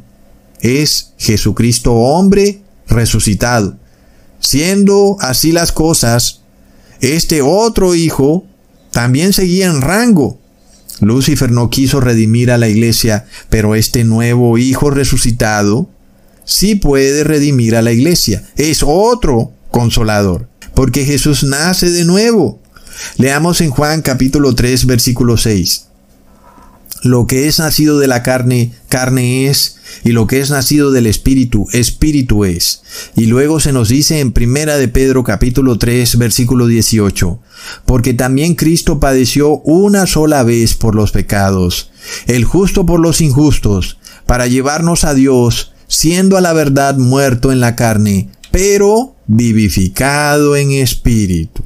Es Jesucristo hombre resucitado. Siendo así las cosas, este otro hijo también seguía en rango, Lucifer no quiso redimir a la iglesia, pero este nuevo Hijo resucitado sí puede redimir a la iglesia. Es otro consolador, porque Jesús nace de nuevo. Leamos en Juan capítulo 3 versículo 6. Lo que es nacido de la carne, carne es, y lo que es nacido del espíritu, espíritu es. Y luego se nos dice en Primera de Pedro capítulo 3 versículo 18, porque también Cristo padeció una sola vez por los pecados, el justo por los injustos, para llevarnos a Dios, siendo a la verdad muerto en la carne, pero vivificado en espíritu.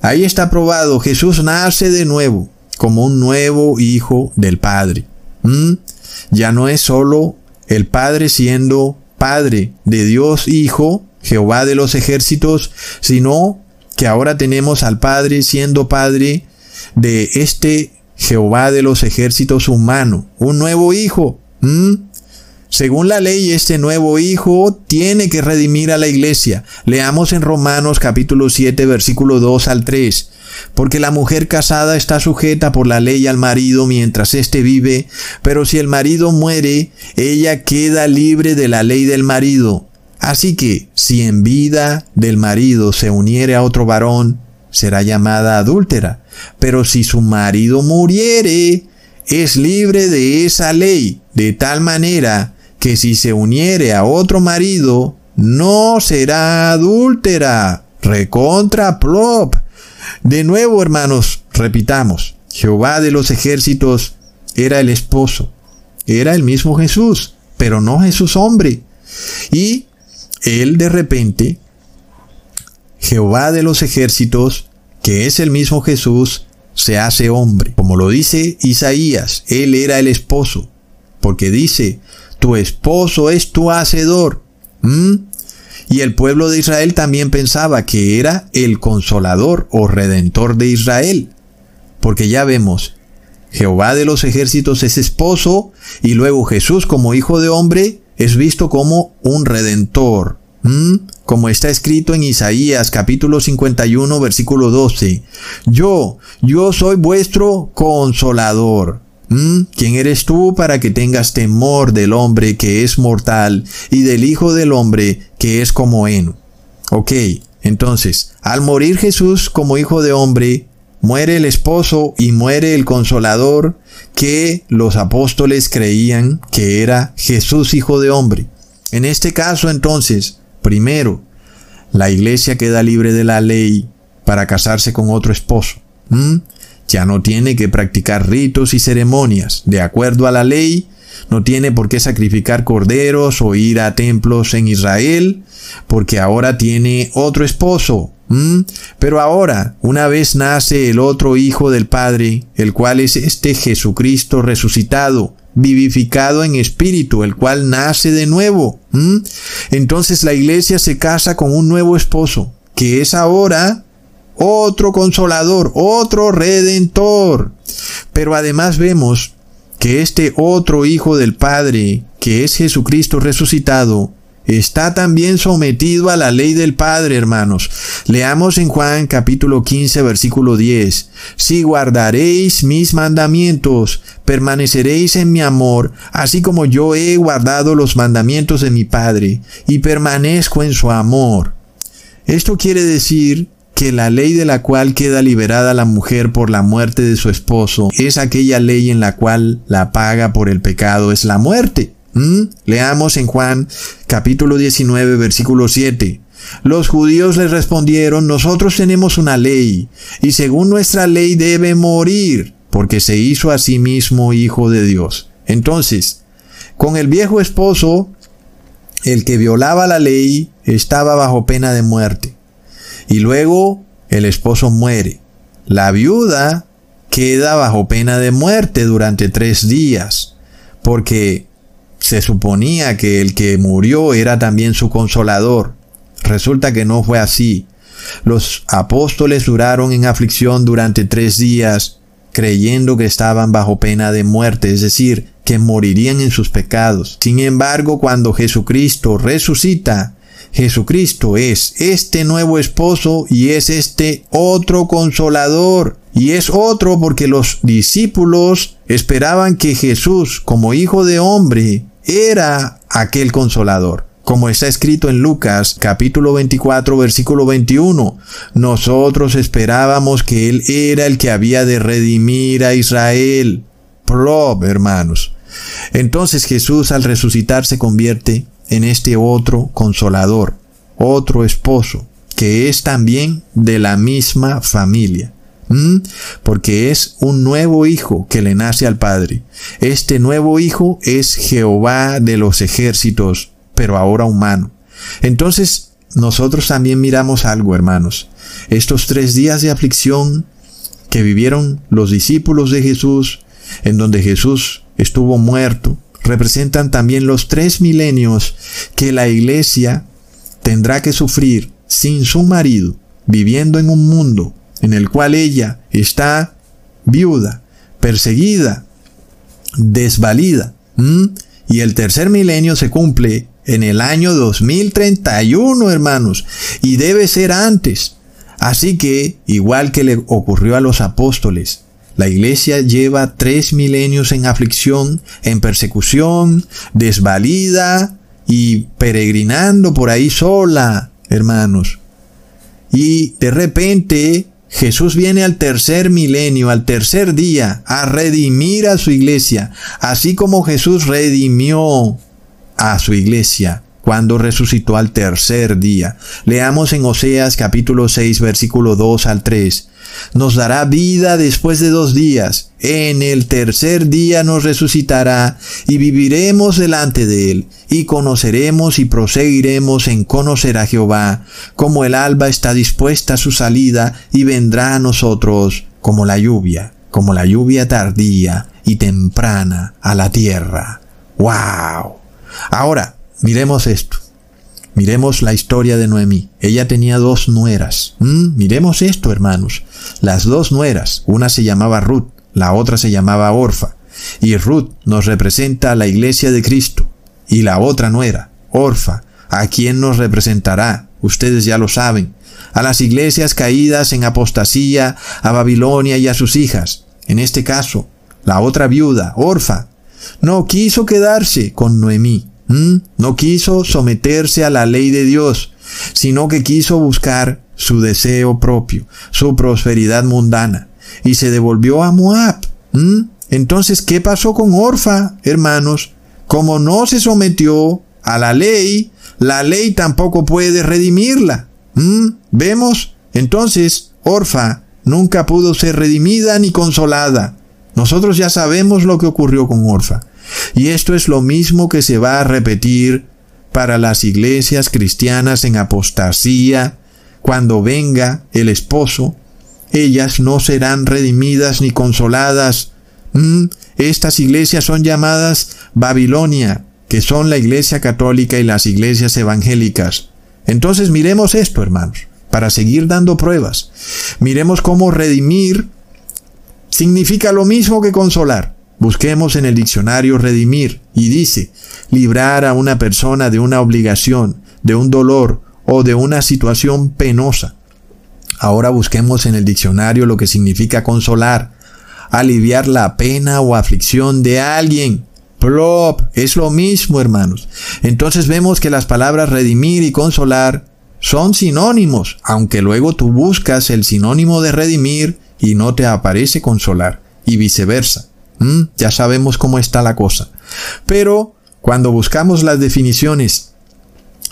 Ahí está probado, Jesús nace de nuevo como un nuevo hijo del Padre. ¿Mm? Ya no es solo el Padre siendo Padre de Dios Hijo, Jehová de los ejércitos, sino que ahora tenemos al Padre siendo Padre de este Jehová de los ejércitos humano, un nuevo hijo. ¿Mm? Según la ley, este nuevo hijo tiene que redimir a la iglesia. Leamos en Romanos capítulo 7, versículo 2 al 3 porque la mujer casada está sujeta por la ley al marido mientras éste vive, pero si el marido muere, ella queda libre de la ley del marido. Así que, si en vida del marido se uniere a otro varón, será llamada adúltera, pero si su marido muriere, es libre de esa ley, de tal manera que si se uniere a otro marido, no será adúltera. Recontra plop. De nuevo, hermanos, repitamos, Jehová de los ejércitos era el esposo, era el mismo Jesús, pero no Jesús hombre. Y él de repente, Jehová de los ejércitos, que es el mismo Jesús, se hace hombre. Como lo dice Isaías, él era el esposo, porque dice, tu esposo es tu hacedor. ¿Mm? Y el pueblo de Israel también pensaba que era el consolador o redentor de Israel. Porque ya vemos, Jehová de los ejércitos es esposo y luego Jesús como hijo de hombre es visto como un redentor. Como está escrito en Isaías capítulo 51 versículo 12. Yo, yo soy vuestro consolador. ¿Mm? ¿Quién eres tú para que tengas temor del hombre que es mortal y del Hijo del hombre que es como heno? Ok, entonces, al morir Jesús como Hijo de hombre, muere el esposo y muere el consolador que los apóstoles creían que era Jesús Hijo de hombre. En este caso entonces, primero, la iglesia queda libre de la ley para casarse con otro esposo. ¿Mm? Ya no tiene que practicar ritos y ceremonias. De acuerdo a la ley, no tiene por qué sacrificar corderos o ir a templos en Israel, porque ahora tiene otro esposo. Pero ahora, una vez nace el otro Hijo del Padre, el cual es este Jesucristo resucitado, vivificado en espíritu, el cual nace de nuevo. Entonces la iglesia se casa con un nuevo esposo, que es ahora otro consolador, otro redentor. Pero además vemos que este otro Hijo del Padre, que es Jesucristo resucitado, está también sometido a la ley del Padre, hermanos. Leamos en Juan capítulo 15, versículo 10. Si guardaréis mis mandamientos, permaneceréis en mi amor, así como yo he guardado los mandamientos de mi Padre, y permanezco en su amor. Esto quiere decir que la ley de la cual queda liberada la mujer por la muerte de su esposo es aquella ley en la cual la paga por el pecado es la muerte. ¿Mm? Leamos en Juan capítulo 19 versículo 7. Los judíos les respondieron, nosotros tenemos una ley, y según nuestra ley debe morir, porque se hizo a sí mismo hijo de Dios. Entonces, con el viejo esposo, el que violaba la ley estaba bajo pena de muerte. Y luego el esposo muere. La viuda queda bajo pena de muerte durante tres días, porque se suponía que el que murió era también su consolador. Resulta que no fue así. Los apóstoles duraron en aflicción durante tres días, creyendo que estaban bajo pena de muerte, es decir, que morirían en sus pecados. Sin embargo, cuando Jesucristo resucita, Jesucristo es este nuevo esposo y es este otro consolador. Y es otro porque los discípulos esperaban que Jesús, como hijo de hombre, era aquel consolador. Como está escrito en Lucas capítulo 24 versículo 21, nosotros esperábamos que Él era el que había de redimir a Israel. Prob, hermanos. Entonces Jesús al resucitar se convierte en este otro consolador, otro esposo, que es también de la misma familia. Porque es un nuevo hijo que le nace al Padre. Este nuevo hijo es Jehová de los ejércitos, pero ahora humano. Entonces, nosotros también miramos algo, hermanos. Estos tres días de aflicción que vivieron los discípulos de Jesús, en donde Jesús estuvo muerto, representan también los tres milenios que la iglesia tendrá que sufrir sin su marido, viviendo en un mundo en el cual ella está viuda, perseguida, desvalida. Y el tercer milenio se cumple en el año 2031, hermanos, y debe ser antes. Así que, igual que le ocurrió a los apóstoles, la iglesia lleva tres milenios en aflicción, en persecución, desvalida y peregrinando por ahí sola, hermanos. Y de repente Jesús viene al tercer milenio, al tercer día, a redimir a su iglesia, así como Jesús redimió a su iglesia cuando resucitó al tercer día. Leamos en Oseas capítulo 6 versículo 2 al 3. Nos dará vida después de dos días. En el tercer día nos resucitará y viviremos delante de él y conoceremos y proseguiremos en conocer a Jehová, como el alba está dispuesta a su salida y vendrá a nosotros como la lluvia, como la lluvia tardía y temprana a la tierra. ¡Wow! Ahora, Miremos esto. Miremos la historia de Noemí. Ella tenía dos nueras. ¿Mm? Miremos esto, hermanos. Las dos nueras. Una se llamaba Ruth, la otra se llamaba Orfa. Y Ruth nos representa a la iglesia de Cristo. Y la otra nuera, Orfa, ¿a quién nos representará? Ustedes ya lo saben. A las iglesias caídas en apostasía, a Babilonia y a sus hijas. En este caso, la otra viuda, Orfa, no quiso quedarse con Noemí ¿Mm? No quiso someterse a la ley de Dios, sino que quiso buscar su deseo propio, su prosperidad mundana, y se devolvió a Moab. ¿Mm? Entonces, ¿qué pasó con Orfa, hermanos? Como no se sometió a la ley, la ley tampoco puede redimirla. ¿Mm? ¿Vemos? Entonces, Orfa nunca pudo ser redimida ni consolada. Nosotros ya sabemos lo que ocurrió con Orfa. Y esto es lo mismo que se va a repetir para las iglesias cristianas en apostasía, cuando venga el esposo, ellas no serán redimidas ni consoladas. Mm, estas iglesias son llamadas Babilonia, que son la iglesia católica y las iglesias evangélicas. Entonces miremos esto, hermanos, para seguir dando pruebas. Miremos cómo redimir significa lo mismo que consolar. Busquemos en el diccionario redimir y dice librar a una persona de una obligación, de un dolor o de una situación penosa. Ahora busquemos en el diccionario lo que significa consolar, aliviar la pena o aflicción de alguien. Plop, es lo mismo, hermanos. Entonces vemos que las palabras redimir y consolar son sinónimos, aunque luego tú buscas el sinónimo de redimir y no te aparece consolar, y viceversa. ¿Mm? Ya sabemos cómo está la cosa. Pero cuando buscamos las definiciones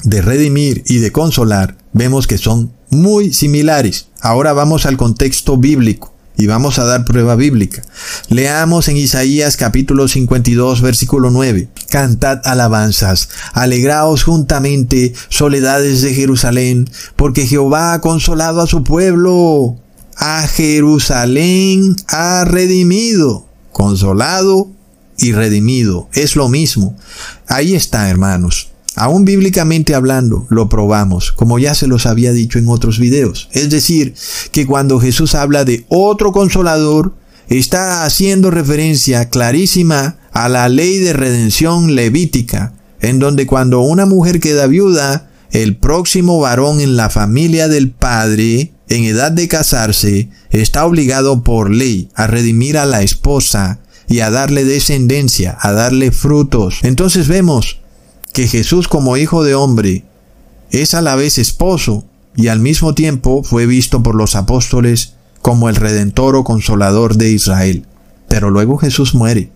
de redimir y de consolar, vemos que son muy similares. Ahora vamos al contexto bíblico y vamos a dar prueba bíblica. Leamos en Isaías capítulo 52 versículo 9. Cantad alabanzas, alegraos juntamente, soledades de Jerusalén, porque Jehová ha consolado a su pueblo. A Jerusalén ha redimido, consolado y redimido. Es lo mismo. Ahí está, hermanos. Aún bíblicamente hablando, lo probamos, como ya se los había dicho en otros videos. Es decir, que cuando Jesús habla de otro consolador, está haciendo referencia clarísima a la ley de redención levítica, en donde cuando una mujer queda viuda, el próximo varón en la familia del padre, en edad de casarse, está obligado por ley a redimir a la esposa y a darle descendencia, a darle frutos. Entonces vemos que Jesús como hijo de hombre es a la vez esposo y al mismo tiempo fue visto por los apóstoles como el redentor o consolador de Israel. Pero luego Jesús muere.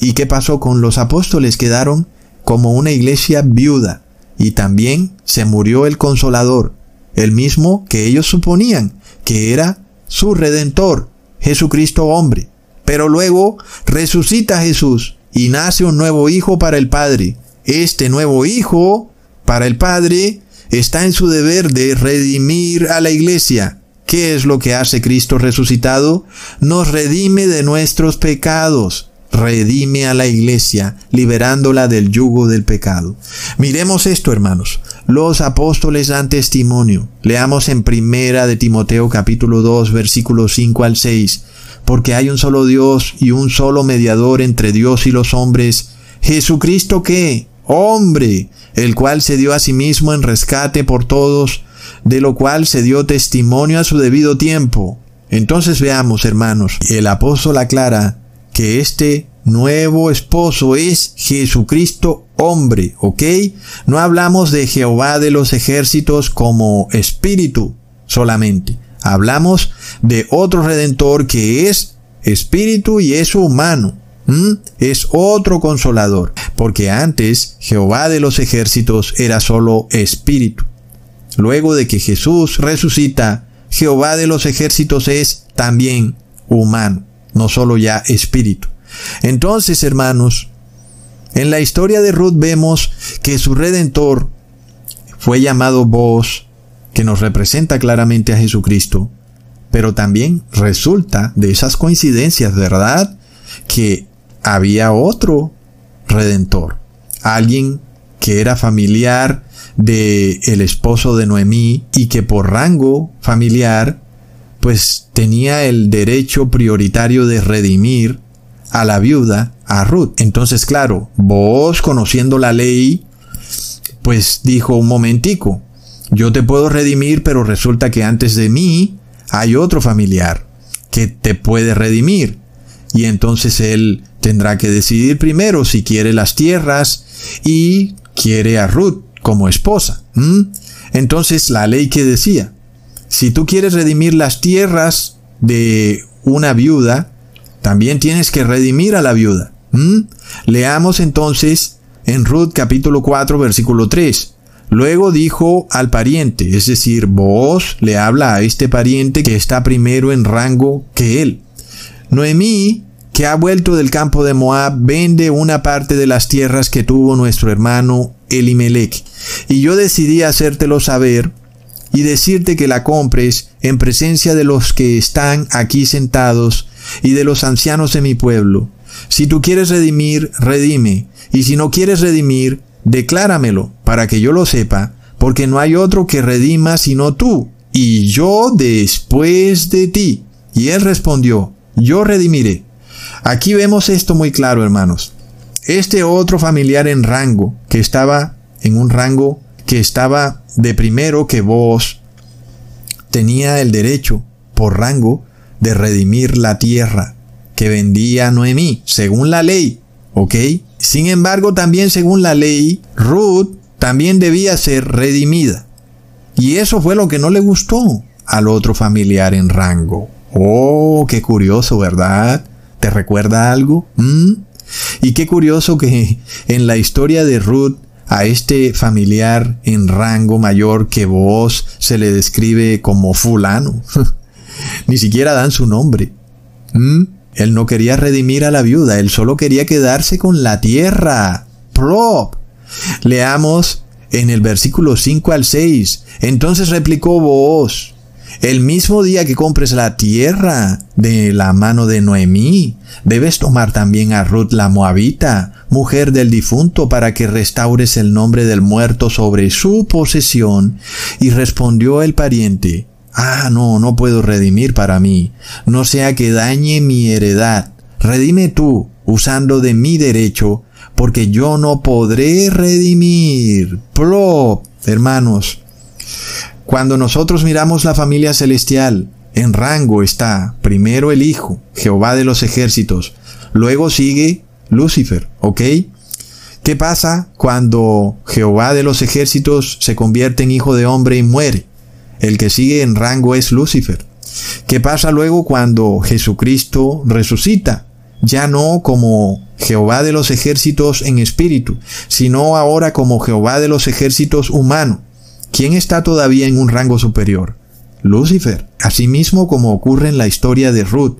¿Y qué pasó con los apóstoles? Quedaron como una iglesia viuda y también se murió el consolador, el mismo que ellos suponían que era su redentor, Jesucristo hombre. Pero luego resucita Jesús y nace un nuevo hijo para el Padre, este nuevo hijo, para el Padre, está en su deber de redimir a la iglesia. ¿Qué es lo que hace Cristo resucitado? Nos redime de nuestros pecados. Redime a la iglesia, liberándola del yugo del pecado. Miremos esto, hermanos. Los apóstoles dan testimonio. Leamos en primera de Timoteo capítulo 2 versículos 5 al 6. Porque hay un solo Dios y un solo mediador entre Dios y los hombres, Jesucristo que, hombre, el cual se dio a sí mismo en rescate por todos, de lo cual se dio testimonio a su debido tiempo. Entonces veamos, hermanos, el apóstol aclara que este nuevo esposo es Jesucristo hombre, ¿ok? No hablamos de Jehová de los ejércitos como espíritu solamente. Hablamos de otro redentor que es espíritu y es humano. Es otro consolador, porque antes Jehová de los ejércitos era solo espíritu. Luego de que Jesús resucita, Jehová de los ejércitos es también humano, no solo ya espíritu. Entonces, hermanos, en la historia de Ruth vemos que su redentor fue llamado voz, que nos representa claramente a Jesucristo, pero también resulta de esas coincidencias, ¿verdad? Que había otro redentor, alguien que era familiar de el esposo de Noemí y que por rango familiar pues tenía el derecho prioritario de redimir a la viuda, a Ruth. Entonces, claro, vos conociendo la ley, pues dijo un momentico, yo te puedo redimir, pero resulta que antes de mí hay otro familiar que te puede redimir. Y entonces él tendrá que decidir primero si quiere las tierras y quiere a Ruth como esposa. Entonces la ley que decía, si tú quieres redimir las tierras de una viuda, también tienes que redimir a la viuda. Leamos entonces en Ruth capítulo 4 versículo 3. Luego dijo al pariente, es decir, vos le habla a este pariente que está primero en rango que él. Noemí que ha vuelto del campo de Moab, vende una parte de las tierras que tuvo nuestro hermano Elimelech. Y yo decidí hacértelo saber y decirte que la compres en presencia de los que están aquí sentados y de los ancianos de mi pueblo. Si tú quieres redimir, redime, y si no quieres redimir, decláramelo, para que yo lo sepa, porque no hay otro que redima sino tú, y yo después de ti. Y él respondió, yo redimiré. Aquí vemos esto muy claro, hermanos. Este otro familiar en rango, que estaba en un rango que estaba de primero que vos, tenía el derecho, por rango, de redimir la tierra que vendía Noemí, según la ley, ¿ok? Sin embargo, también según la ley, Ruth también debía ser redimida. Y eso fue lo que no le gustó al otro familiar en rango. Oh, qué curioso, ¿verdad? ¿Te recuerda algo? ¿Mm? Y qué curioso que en la historia de Ruth a este familiar en rango mayor que vos se le describe como fulano. Ni siquiera dan su nombre. ¿Mm? Él no quería redimir a la viuda, él solo quería quedarse con la tierra. Prop. Leamos en el versículo 5 al 6. Entonces replicó vos, el mismo día que compres la tierra de la mano de Noemí, debes tomar también a Ruth la Moabita, mujer del difunto, para que restaures el nombre del muerto sobre su posesión. Y respondió el pariente, Ah, no, no puedo redimir para mí, no sea que dañe mi heredad. Redime tú, usando de mi derecho, porque yo no podré redimir. Pro, hermanos, cuando nosotros miramos la familia celestial, en rango está primero el Hijo, Jehová de los ejércitos, luego sigue Lucifer, ¿ok? ¿Qué pasa cuando Jehová de los ejércitos se convierte en hijo de hombre y muere? El que sigue en rango es Lucifer. ¿Qué pasa luego cuando Jesucristo resucita? Ya no como Jehová de los ejércitos en espíritu, sino ahora como Jehová de los ejércitos humano. ¿Quién está todavía en un rango superior? Lucifer. Asimismo como ocurre en la historia de Ruth.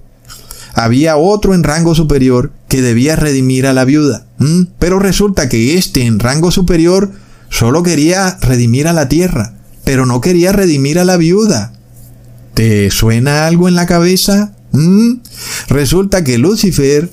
Había otro en rango superior que debía redimir a la viuda. Pero resulta que este en rango superior solo quería redimir a la tierra pero no quería redimir a la viuda. ¿Te suena algo en la cabeza? Resulta que Lucifer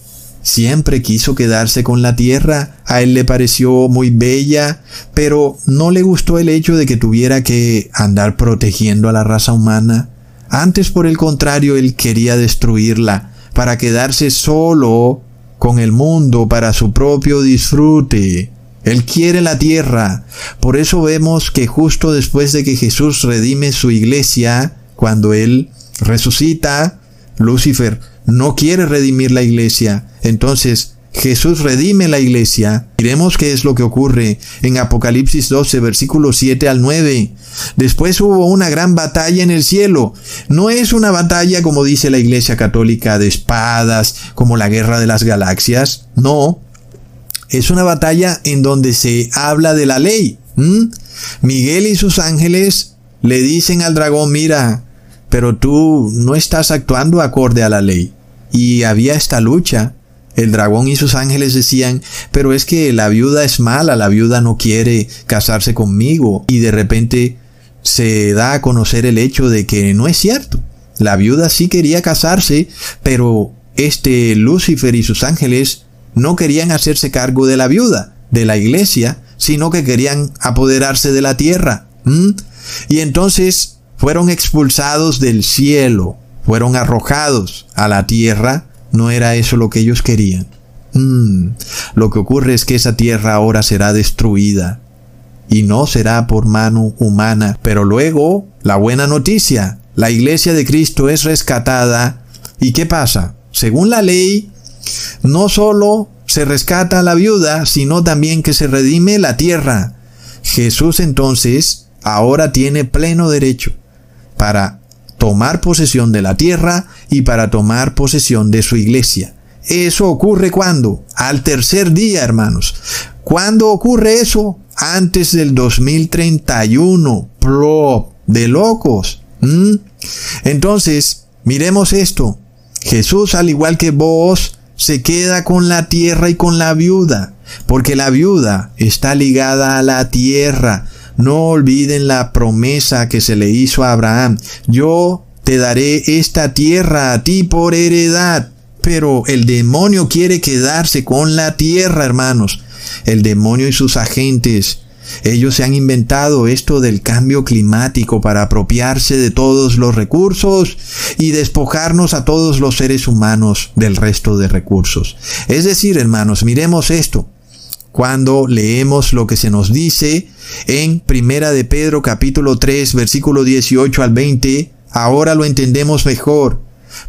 siempre quiso quedarse con la tierra, a él le pareció muy bella, pero no le gustó el hecho de que tuviera que andar protegiendo a la raza humana. Antes, por el contrario, él quería destruirla, para quedarse solo con el mundo para su propio disfrute. Él quiere la tierra. Por eso vemos que justo después de que Jesús redime su iglesia, cuando Él resucita, Lucifer no quiere redimir la iglesia. Entonces, Jesús redime la iglesia. Miremos qué es lo que ocurre en Apocalipsis 12, versículos 7 al 9. Después hubo una gran batalla en el cielo. No es una batalla como dice la iglesia católica de espadas, como la guerra de las galaxias. No, es una batalla en donde se habla de la ley. Miguel y sus ángeles le dicen al dragón, mira, pero tú no estás actuando acorde a la ley. Y había esta lucha. El dragón y sus ángeles decían, pero es que la viuda es mala, la viuda no quiere casarse conmigo. Y de repente se da a conocer el hecho de que no es cierto. La viuda sí quería casarse, pero este Lucifer y sus ángeles no querían hacerse cargo de la viuda, de la iglesia, sino que querían apoderarse de la tierra. Y entonces fueron expulsados del cielo, fueron arrojados a la tierra. No era eso lo que ellos querían. Lo que ocurre es que esa tierra ahora será destruida y no será por mano humana. Pero luego, la buena noticia, la iglesia de Cristo es rescatada. ¿Y qué pasa? Según la ley, no solo se rescata a la viuda, sino también que se redime la tierra. Jesús entonces ahora tiene pleno derecho para tomar posesión de la tierra y para tomar posesión de su iglesia. Eso ocurre cuando? Al tercer día, hermanos. ¿Cuándo ocurre eso? Antes del 2031. Pro de locos. ¿Mm? Entonces, miremos esto. Jesús, al igual que vos, se queda con la tierra y con la viuda, porque la viuda está ligada a la tierra. No olviden la promesa que se le hizo a Abraham. Yo te daré esta tierra a ti por heredad. Pero el demonio quiere quedarse con la tierra, hermanos. El demonio y sus agentes ellos se han inventado esto del cambio climático para apropiarse de todos los recursos y despojarnos a todos los seres humanos del resto de recursos. Es decir, hermanos, miremos esto. Cuando leemos lo que se nos dice en Primera de Pedro capítulo 3 versículo 18 al 20, ahora lo entendemos mejor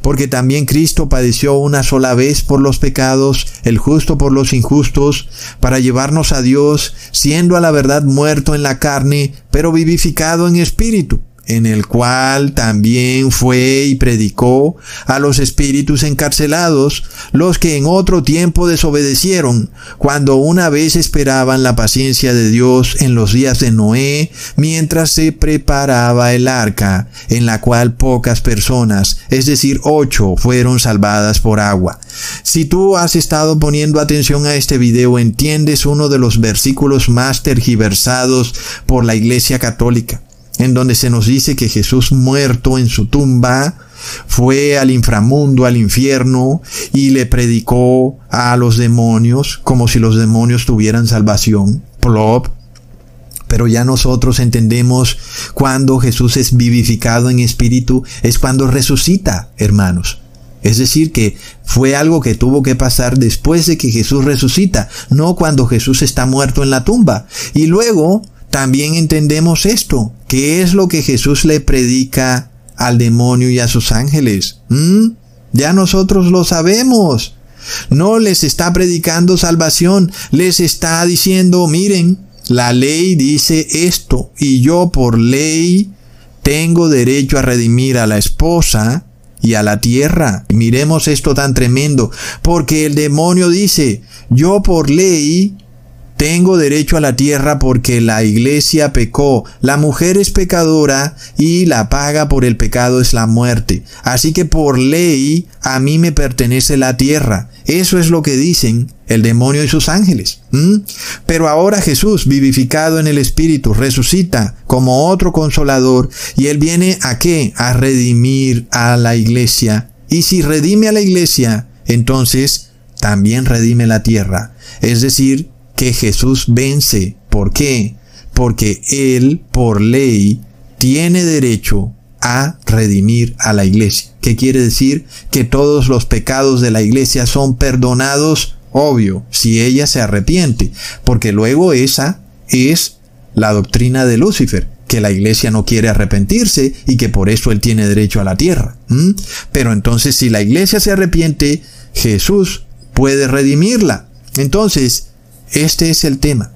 porque también Cristo padeció una sola vez por los pecados, el justo por los injustos, para llevarnos a Dios, siendo a la verdad muerto en la carne, pero vivificado en espíritu en el cual también fue y predicó a los espíritus encarcelados, los que en otro tiempo desobedecieron, cuando una vez esperaban la paciencia de Dios en los días de Noé, mientras se preparaba el arca, en la cual pocas personas, es decir, ocho, fueron salvadas por agua. Si tú has estado poniendo atención a este video, entiendes uno de los versículos más tergiversados por la Iglesia Católica en donde se nos dice que Jesús muerto en su tumba fue al inframundo, al infierno, y le predicó a los demonios como si los demonios tuvieran salvación. Plop. Pero ya nosotros entendemos cuando Jesús es vivificado en espíritu, es cuando resucita, hermanos. Es decir, que fue algo que tuvo que pasar después de que Jesús resucita, no cuando Jesús está muerto en la tumba. Y luego también entendemos esto. ¿Qué es lo que Jesús le predica al demonio y a sus ángeles? ¿Mm? Ya nosotros lo sabemos. No les está predicando salvación, les está diciendo, miren, la ley dice esto y yo por ley tengo derecho a redimir a la esposa y a la tierra. Miremos esto tan tremendo, porque el demonio dice, yo por ley tengo derecho a la tierra porque la iglesia pecó. La mujer es pecadora y la paga por el pecado es la muerte. Así que por ley a mí me pertenece la tierra. Eso es lo que dicen el demonio y sus ángeles. Pero ahora Jesús, vivificado en el Espíritu, resucita como otro consolador y él viene a qué? A redimir a la iglesia. Y si redime a la iglesia, entonces también redime la tierra. Es decir, que Jesús vence. ¿Por qué? Porque Él, por ley, tiene derecho a redimir a la iglesia. ¿Qué quiere decir? Que todos los pecados de la iglesia son perdonados, obvio, si ella se arrepiente, porque luego esa es la doctrina de Lucifer, que la iglesia no quiere arrepentirse y que por eso él tiene derecho a la tierra. Pero entonces si la iglesia se arrepiente, Jesús puede redimirla. Entonces, este es el tema.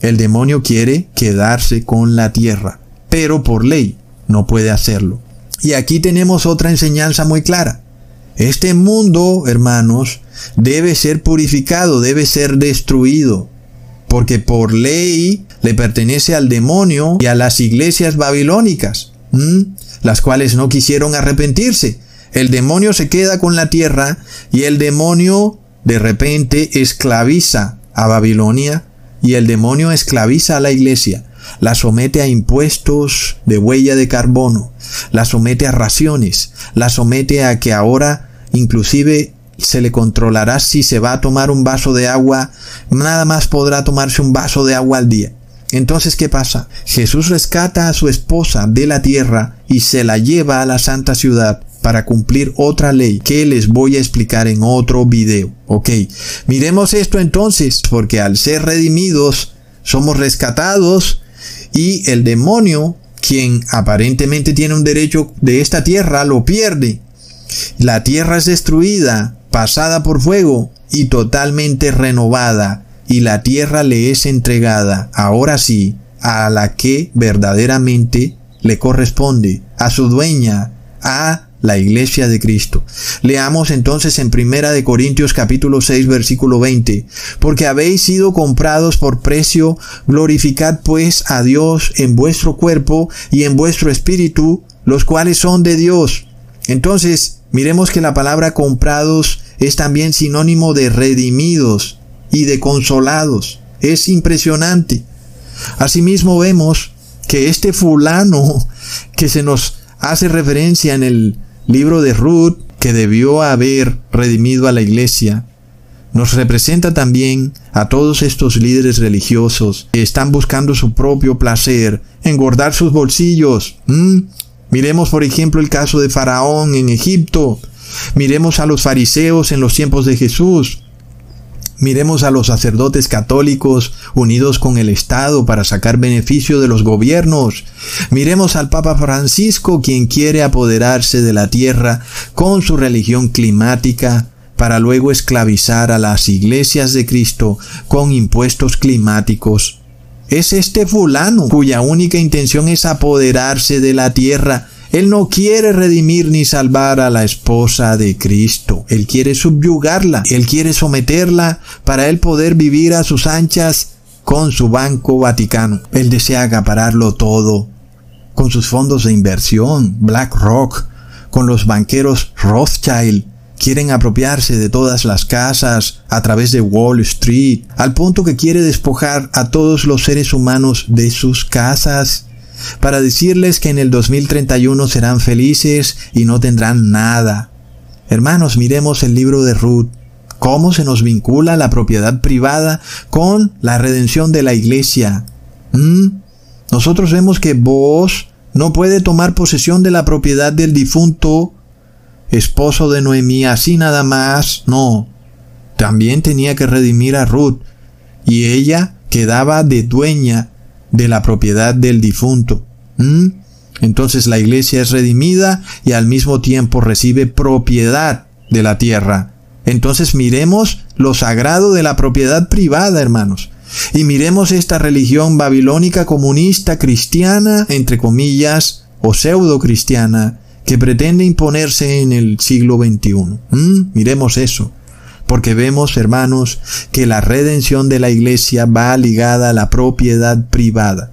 El demonio quiere quedarse con la tierra, pero por ley no puede hacerlo. Y aquí tenemos otra enseñanza muy clara. Este mundo, hermanos, debe ser purificado, debe ser destruido, porque por ley le pertenece al demonio y a las iglesias babilónicas, las cuales no quisieron arrepentirse. El demonio se queda con la tierra y el demonio de repente esclaviza a Babilonia y el demonio esclaviza a la iglesia, la somete a impuestos de huella de carbono, la somete a raciones, la somete a que ahora inclusive se le controlará si se va a tomar un vaso de agua, nada más podrá tomarse un vaso de agua al día. Entonces, ¿qué pasa? Jesús rescata a su esposa de la tierra y se la lleva a la santa ciudad para cumplir otra ley que les voy a explicar en otro video. Ok, miremos esto entonces, porque al ser redimidos, somos rescatados y el demonio, quien aparentemente tiene un derecho de esta tierra, lo pierde. La tierra es destruida, pasada por fuego y totalmente renovada, y la tierra le es entregada, ahora sí, a la que verdaderamente le corresponde, a su dueña, a la iglesia de Cristo. Leamos entonces en Primera de Corintios capítulo 6 versículo 20, porque habéis sido comprados por precio, glorificad pues a Dios en vuestro cuerpo y en vuestro espíritu, los cuales son de Dios. Entonces, miremos que la palabra comprados es también sinónimo de redimidos y de consolados. Es impresionante. Asimismo vemos que este fulano que se nos hace referencia en el libro de Ruth, que debió haber redimido a la iglesia, nos representa también a todos estos líderes religiosos que están buscando su propio placer, engordar sus bolsillos. Miremos por ejemplo el caso de Faraón en Egipto. Miremos a los fariseos en los tiempos de Jesús. Miremos a los sacerdotes católicos unidos con el Estado para sacar beneficio de los gobiernos. Miremos al Papa Francisco quien quiere apoderarse de la tierra con su religión climática para luego esclavizar a las iglesias de Cristo con impuestos climáticos. Es este fulano cuya única intención es apoderarse de la tierra. Él no quiere redimir ni salvar a la esposa de Cristo. Él quiere subyugarla. Él quiere someterla para él poder vivir a sus anchas con su banco vaticano. Él desea acapararlo todo. Con sus fondos de inversión, BlackRock, con los banqueros Rothschild, quieren apropiarse de todas las casas a través de Wall Street, al punto que quiere despojar a todos los seres humanos de sus casas, para decirles que en el 2031 serán felices y no tendrán nada. Hermanos, miremos el libro de Ruth, cómo se nos vincula la propiedad privada con la redención de la iglesia. ¿Mm? Nosotros vemos que vos no puede tomar posesión de la propiedad del difunto esposo de Noemí, así nada más, no. También tenía que redimir a Ruth, y ella quedaba de dueña de la propiedad del difunto. ¿Mm? Entonces la iglesia es redimida y al mismo tiempo recibe propiedad de la tierra. Entonces miremos lo sagrado de la propiedad privada, hermanos. Y miremos esta religión babilónica comunista cristiana, entre comillas, o pseudo cristiana, que pretende imponerse en el siglo XXI. ¿Mm? Miremos eso. Porque vemos, hermanos, que la redención de la iglesia va ligada a la propiedad privada.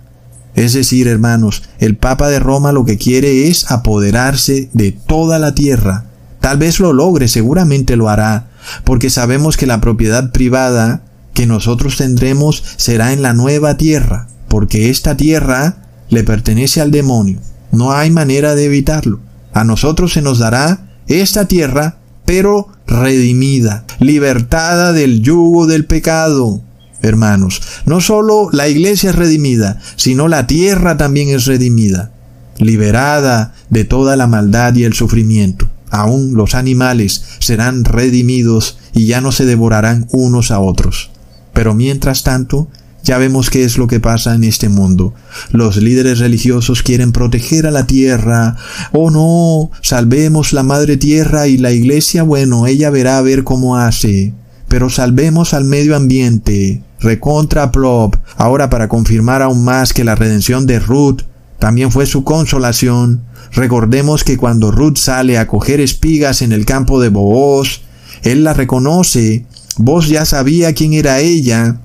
Es decir, hermanos, el Papa de Roma lo que quiere es apoderarse de toda la tierra. Tal vez lo logre, seguramente lo hará, porque sabemos que la propiedad privada que nosotros tendremos será en la nueva tierra, porque esta tierra le pertenece al demonio. No hay manera de evitarlo. A nosotros se nos dará esta tierra, pero redimida, libertada del yugo del pecado. Hermanos, no solo la iglesia es redimida, sino la tierra también es redimida, liberada de toda la maldad y el sufrimiento. Aún los animales serán redimidos y ya no se devorarán unos a otros. Pero mientras tanto, ya vemos qué es lo que pasa en este mundo. Los líderes religiosos quieren proteger a la tierra. Oh no, salvemos la madre tierra y la iglesia, bueno, ella verá a ver cómo hace. Pero salvemos al medio ambiente. Recontra plop. Ahora para confirmar aún más que la redención de Ruth también fue su consolación, recordemos que cuando Ruth sale a coger espigas en el campo de Booz, él la reconoce. Vos ya sabía quién era ella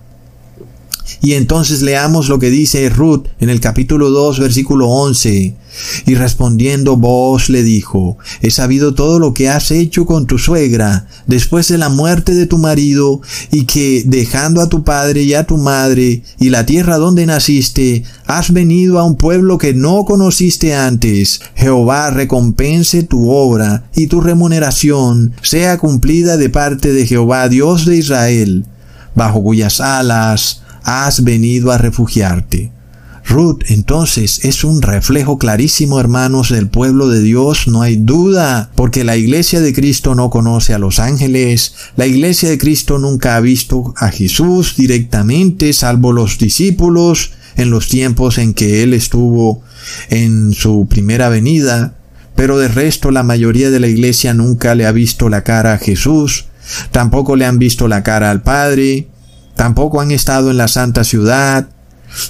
y entonces leamos lo que dice Ruth en el capítulo 2, versículo 11. Y respondiendo vos le dijo, he sabido todo lo que has hecho con tu suegra después de la muerte de tu marido, y que dejando a tu padre y a tu madre y la tierra donde naciste, has venido a un pueblo que no conociste antes. Jehová recompense tu obra y tu remuneración sea cumplida de parte de Jehová Dios de Israel, bajo cuyas alas has venido a refugiarte. Ruth entonces es un reflejo clarísimo, hermanos, del pueblo de Dios, no hay duda, porque la iglesia de Cristo no conoce a los ángeles, la iglesia de Cristo nunca ha visto a Jesús directamente, salvo los discípulos en los tiempos en que Él estuvo en su primera venida, pero de resto la mayoría de la iglesia nunca le ha visto la cara a Jesús, tampoco le han visto la cara al Padre, Tampoco han estado en la santa ciudad,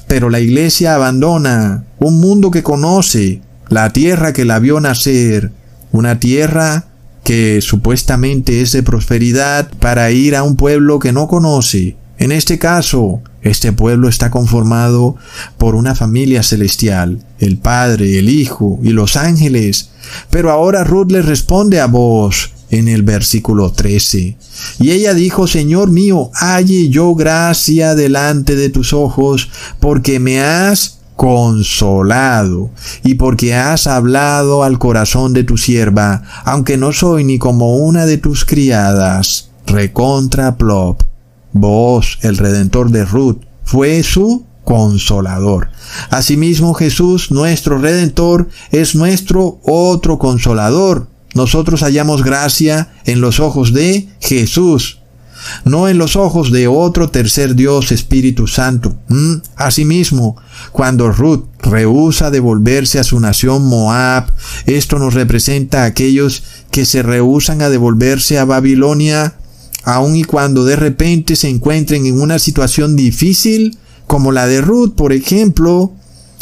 pero la iglesia abandona un mundo que conoce, la tierra que la vio nacer, una tierra que supuestamente es de prosperidad para ir a un pueblo que no conoce. En este caso, este pueblo está conformado por una familia celestial, el Padre, el Hijo y los ángeles. Pero ahora Ruth le responde a vos, en el versículo 13. Y ella dijo, Señor mío, halle yo gracia delante de tus ojos, porque me has consolado y porque has hablado al corazón de tu sierva, aunque no soy ni como una de tus criadas. Recontra plop. Vos, el redentor de Ruth, fue su consolador. Asimismo Jesús, nuestro redentor, es nuestro otro consolador. Nosotros hallamos gracia en los ojos de Jesús, no en los ojos de otro tercer Dios Espíritu Santo. ¿Mm? Asimismo, cuando Ruth rehúsa devolverse a su nación Moab, esto nos representa a aquellos que se rehusan a devolverse a Babilonia, aun y cuando de repente se encuentren en una situación difícil, como la de Ruth, por ejemplo,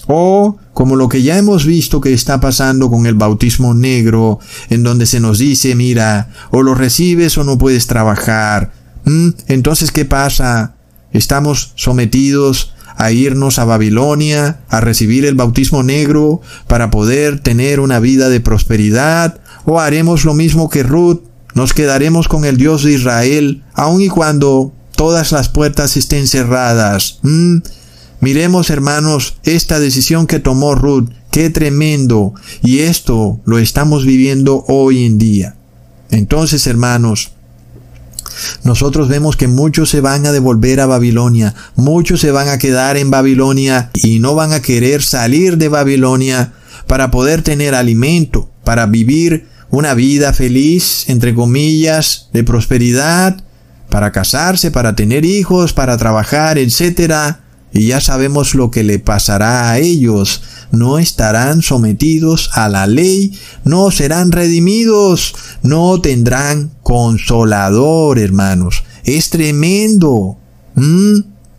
o como lo que ya hemos visto que está pasando con el bautismo negro, en donde se nos dice, mira, o lo recibes o no puedes trabajar. ¿Mm? Entonces, ¿qué pasa? Estamos sometidos a irnos a Babilonia, a recibir el bautismo negro para poder tener una vida de prosperidad, o haremos lo mismo que Ruth, nos quedaremos con el Dios de Israel, aun y cuando todas las puertas estén cerradas. ¿Mm? Miremos, hermanos, esta decisión que tomó Ruth, qué tremendo, y esto lo estamos viviendo hoy en día. Entonces, hermanos, nosotros vemos que muchos se van a devolver a Babilonia, muchos se van a quedar en Babilonia y no van a querer salir de Babilonia para poder tener alimento, para vivir una vida feliz, entre comillas, de prosperidad, para casarse, para tener hijos, para trabajar, etc. Y ya sabemos lo que le pasará a ellos. No estarán sometidos a la ley, no serán redimidos, no tendrán consolador, hermanos. Es tremendo.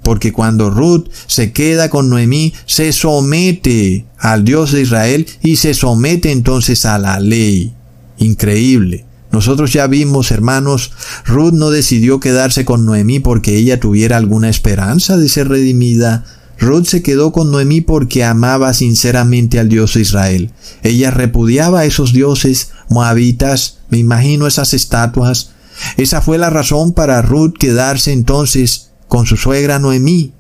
Porque cuando Ruth se queda con Noemí, se somete al Dios de Israel y se somete entonces a la ley. Increíble. Nosotros ya vimos, hermanos, Ruth no decidió quedarse con Noemí porque ella tuviera alguna esperanza de ser redimida. Ruth se quedó con Noemí porque amaba sinceramente al Dios de Israel. Ella repudiaba a esos dioses moabitas, me imagino esas estatuas. Esa fue la razón para Ruth quedarse entonces con su suegra Noemí.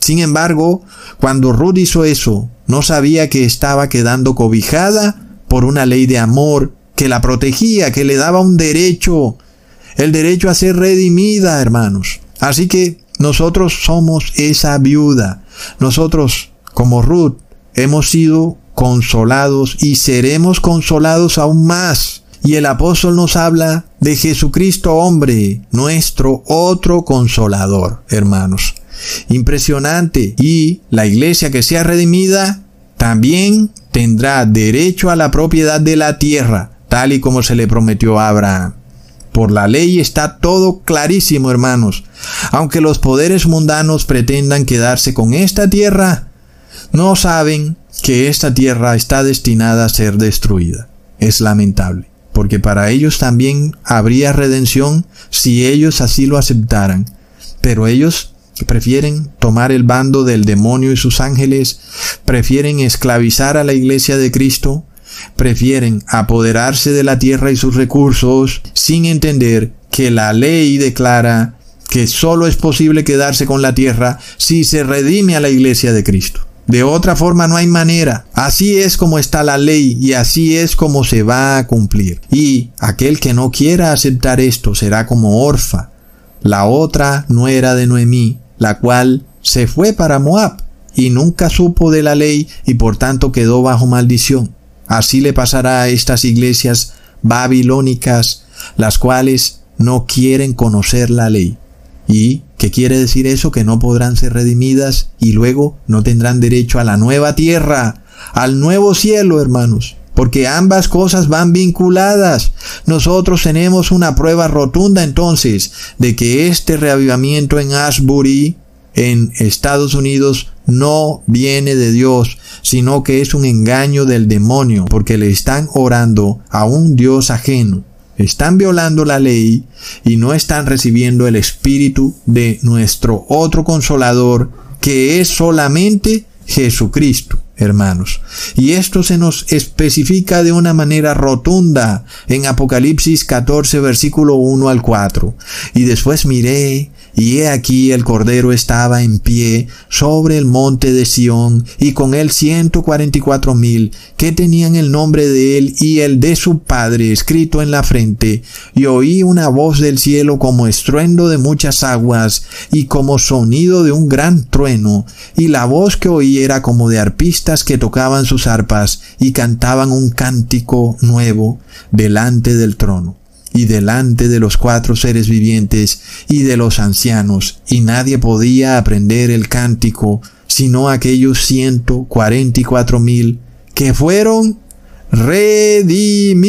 Sin embargo, cuando Ruth hizo eso, no sabía que estaba quedando cobijada por una ley de amor que la protegía, que le daba un derecho, el derecho a ser redimida, hermanos. Así que nosotros somos esa viuda. Nosotros, como Ruth, hemos sido consolados y seremos consolados aún más. Y el apóstol nos habla de Jesucristo hombre, nuestro otro consolador, hermanos. Impresionante. Y la iglesia que sea redimida también tendrá derecho a la propiedad de la tierra, tal y como se le prometió a Abraham. Por la ley está todo clarísimo, hermanos. Aunque los poderes mundanos pretendan quedarse con esta tierra, no saben que esta tierra está destinada a ser destruida. Es lamentable, porque para ellos también habría redención si ellos así lo aceptaran. Pero ellos prefieren tomar el bando del demonio y sus ángeles, prefieren esclavizar a la iglesia de Cristo, prefieren apoderarse de la tierra y sus recursos sin entender que la ley declara que solo es posible quedarse con la tierra si se redime a la iglesia de Cristo. De otra forma no hay manera. Así es como está la ley y así es como se va a cumplir. Y aquel que no quiera aceptar esto será como Orfa, la otra nuera de Noemí, la cual se fue para Moab y nunca supo de la ley y por tanto quedó bajo maldición. Así le pasará a estas iglesias babilónicas, las cuales no quieren conocer la ley. ¿Y qué quiere decir eso? Que no podrán ser redimidas y luego no tendrán derecho a la nueva tierra, al nuevo cielo, hermanos. Porque ambas cosas van vinculadas. Nosotros tenemos una prueba rotunda entonces de que este reavivamiento en Ashbury, en Estados Unidos, no viene de Dios, sino que es un engaño del demonio, porque le están orando a un Dios ajeno están violando la ley y no están recibiendo el espíritu de nuestro otro consolador, que es solamente Jesucristo. hermanos. Y esto se nos especifica de una manera rotunda en Apocalipsis 14, versículo 1 al 4. Y después miré y he aquí el Cordero estaba en pie sobre el monte de Sión, y con él ciento cuarenta y cuatro mil, que tenían el nombre de él y el de su Padre escrito en la frente, y oí una voz del cielo como estruendo de muchas aguas, y como sonido de un gran trueno, y la voz que oí era como de arpistas que tocaban sus arpas, y cantaban un cántico nuevo delante del trono y delante de los cuatro seres vivientes y de los ancianos, y nadie podía aprender el cántico, sino aquellos ciento cuarenta y cuatro mil que fueron redimidos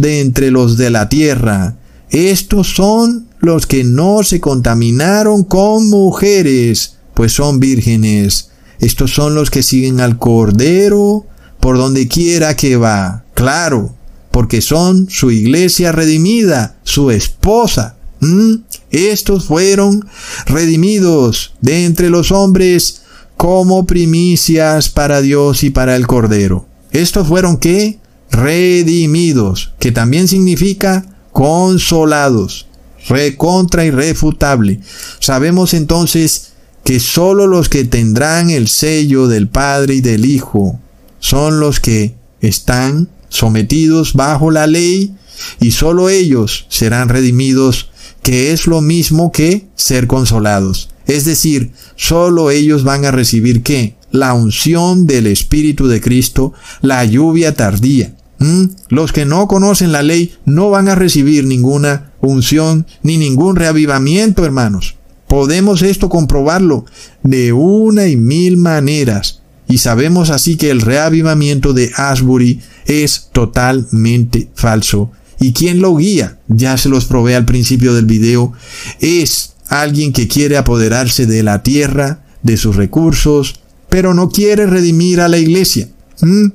de entre los de la tierra. Estos son los que no se contaminaron con mujeres, pues son vírgenes. Estos son los que siguen al Cordero por donde quiera que va. Claro, porque son su iglesia redimida, su esposa. ¿Mm? Estos fueron redimidos de entre los hombres como primicias para Dios y para el Cordero. Estos fueron qué? Redimidos, que también significa consolados, recontra irrefutable. Sabemos entonces que sólo los que tendrán el sello del Padre y del Hijo son los que están sometidos bajo la ley, y sólo ellos serán redimidos, que es lo mismo que ser consolados. Es decir, sólo ellos van a recibir qué? La unción del Espíritu de Cristo, la lluvia tardía. ¿Mm? Los que no conocen la ley no van a recibir ninguna unción ni ningún reavivamiento, hermanos. Podemos esto comprobarlo de una y mil maneras. Y sabemos así que el reavivamiento de Asbury es totalmente falso. ¿Y quién lo guía? Ya se los probé al principio del video. Es alguien que quiere apoderarse de la tierra, de sus recursos, pero no quiere redimir a la iglesia. ¿Mm?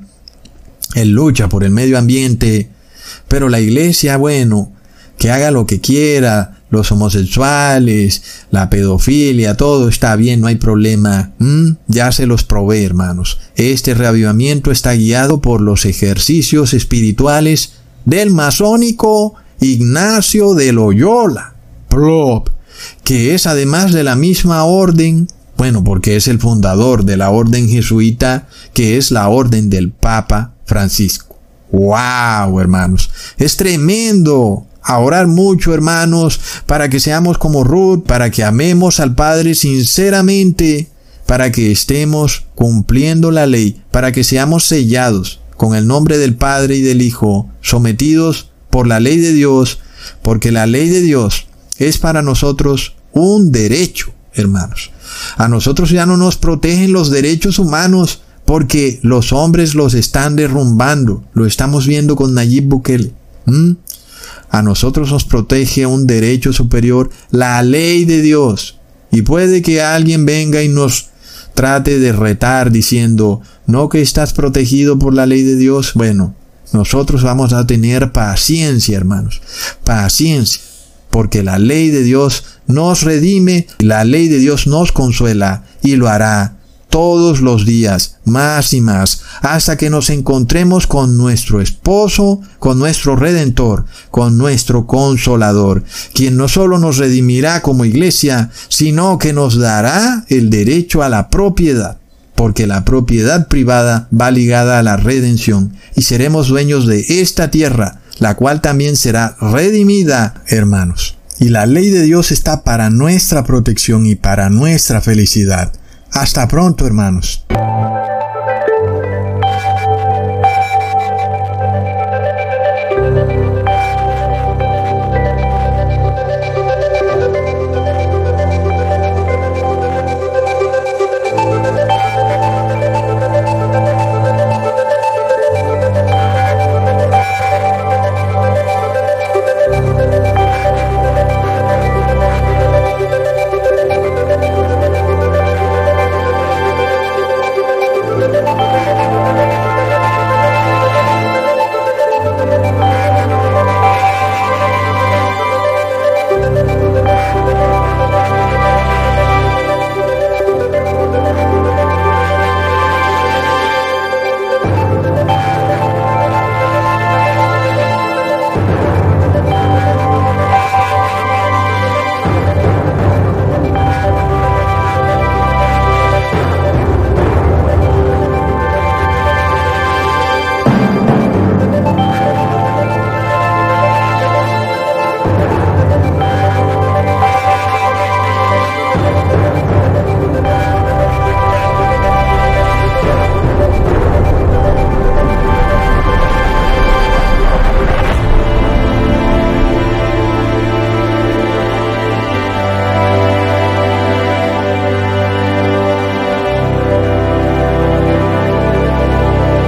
Él lucha por el medio ambiente, pero la iglesia, bueno, que haga lo que quiera, los homosexuales, la pedofilia, todo está bien, no hay problema. ¿Mm? Ya se los probé, hermanos. Este reavivamiento está guiado por los ejercicios espirituales del masónico Ignacio de Loyola, Plop, que es además de la misma orden, bueno, porque es el fundador de la orden jesuita, que es la orden del Papa Francisco. ¡Wow, hermanos! Es tremendo a orar mucho, hermanos, para que seamos como Ruth, para que amemos al Padre sinceramente, para que estemos cumpliendo la ley, para que seamos sellados con el nombre del Padre y del Hijo, sometidos por la ley de Dios, porque la ley de Dios es para nosotros un derecho, hermanos. A nosotros ya no nos protegen los derechos humanos porque los hombres los están derrumbando. Lo estamos viendo con Nayib Bukele. ¿Mm? A nosotros nos protege un derecho superior, la ley de Dios. Y puede que alguien venga y nos trate de retar diciendo, no que estás protegido por la ley de Dios. Bueno, nosotros vamos a tener paciencia, hermanos. Paciencia. Porque la ley de Dios nos redime, la ley de Dios nos consuela y lo hará todos los días, más y más, hasta que nos encontremos con nuestro esposo, con nuestro redentor, con nuestro consolador, quien no solo nos redimirá como iglesia, sino que nos dará el derecho a la propiedad, porque la propiedad privada va ligada a la redención, y seremos dueños de esta tierra, la cual también será redimida, hermanos. Y la ley de Dios está para nuestra protección y para nuestra felicidad. Hasta pronto, hermanos.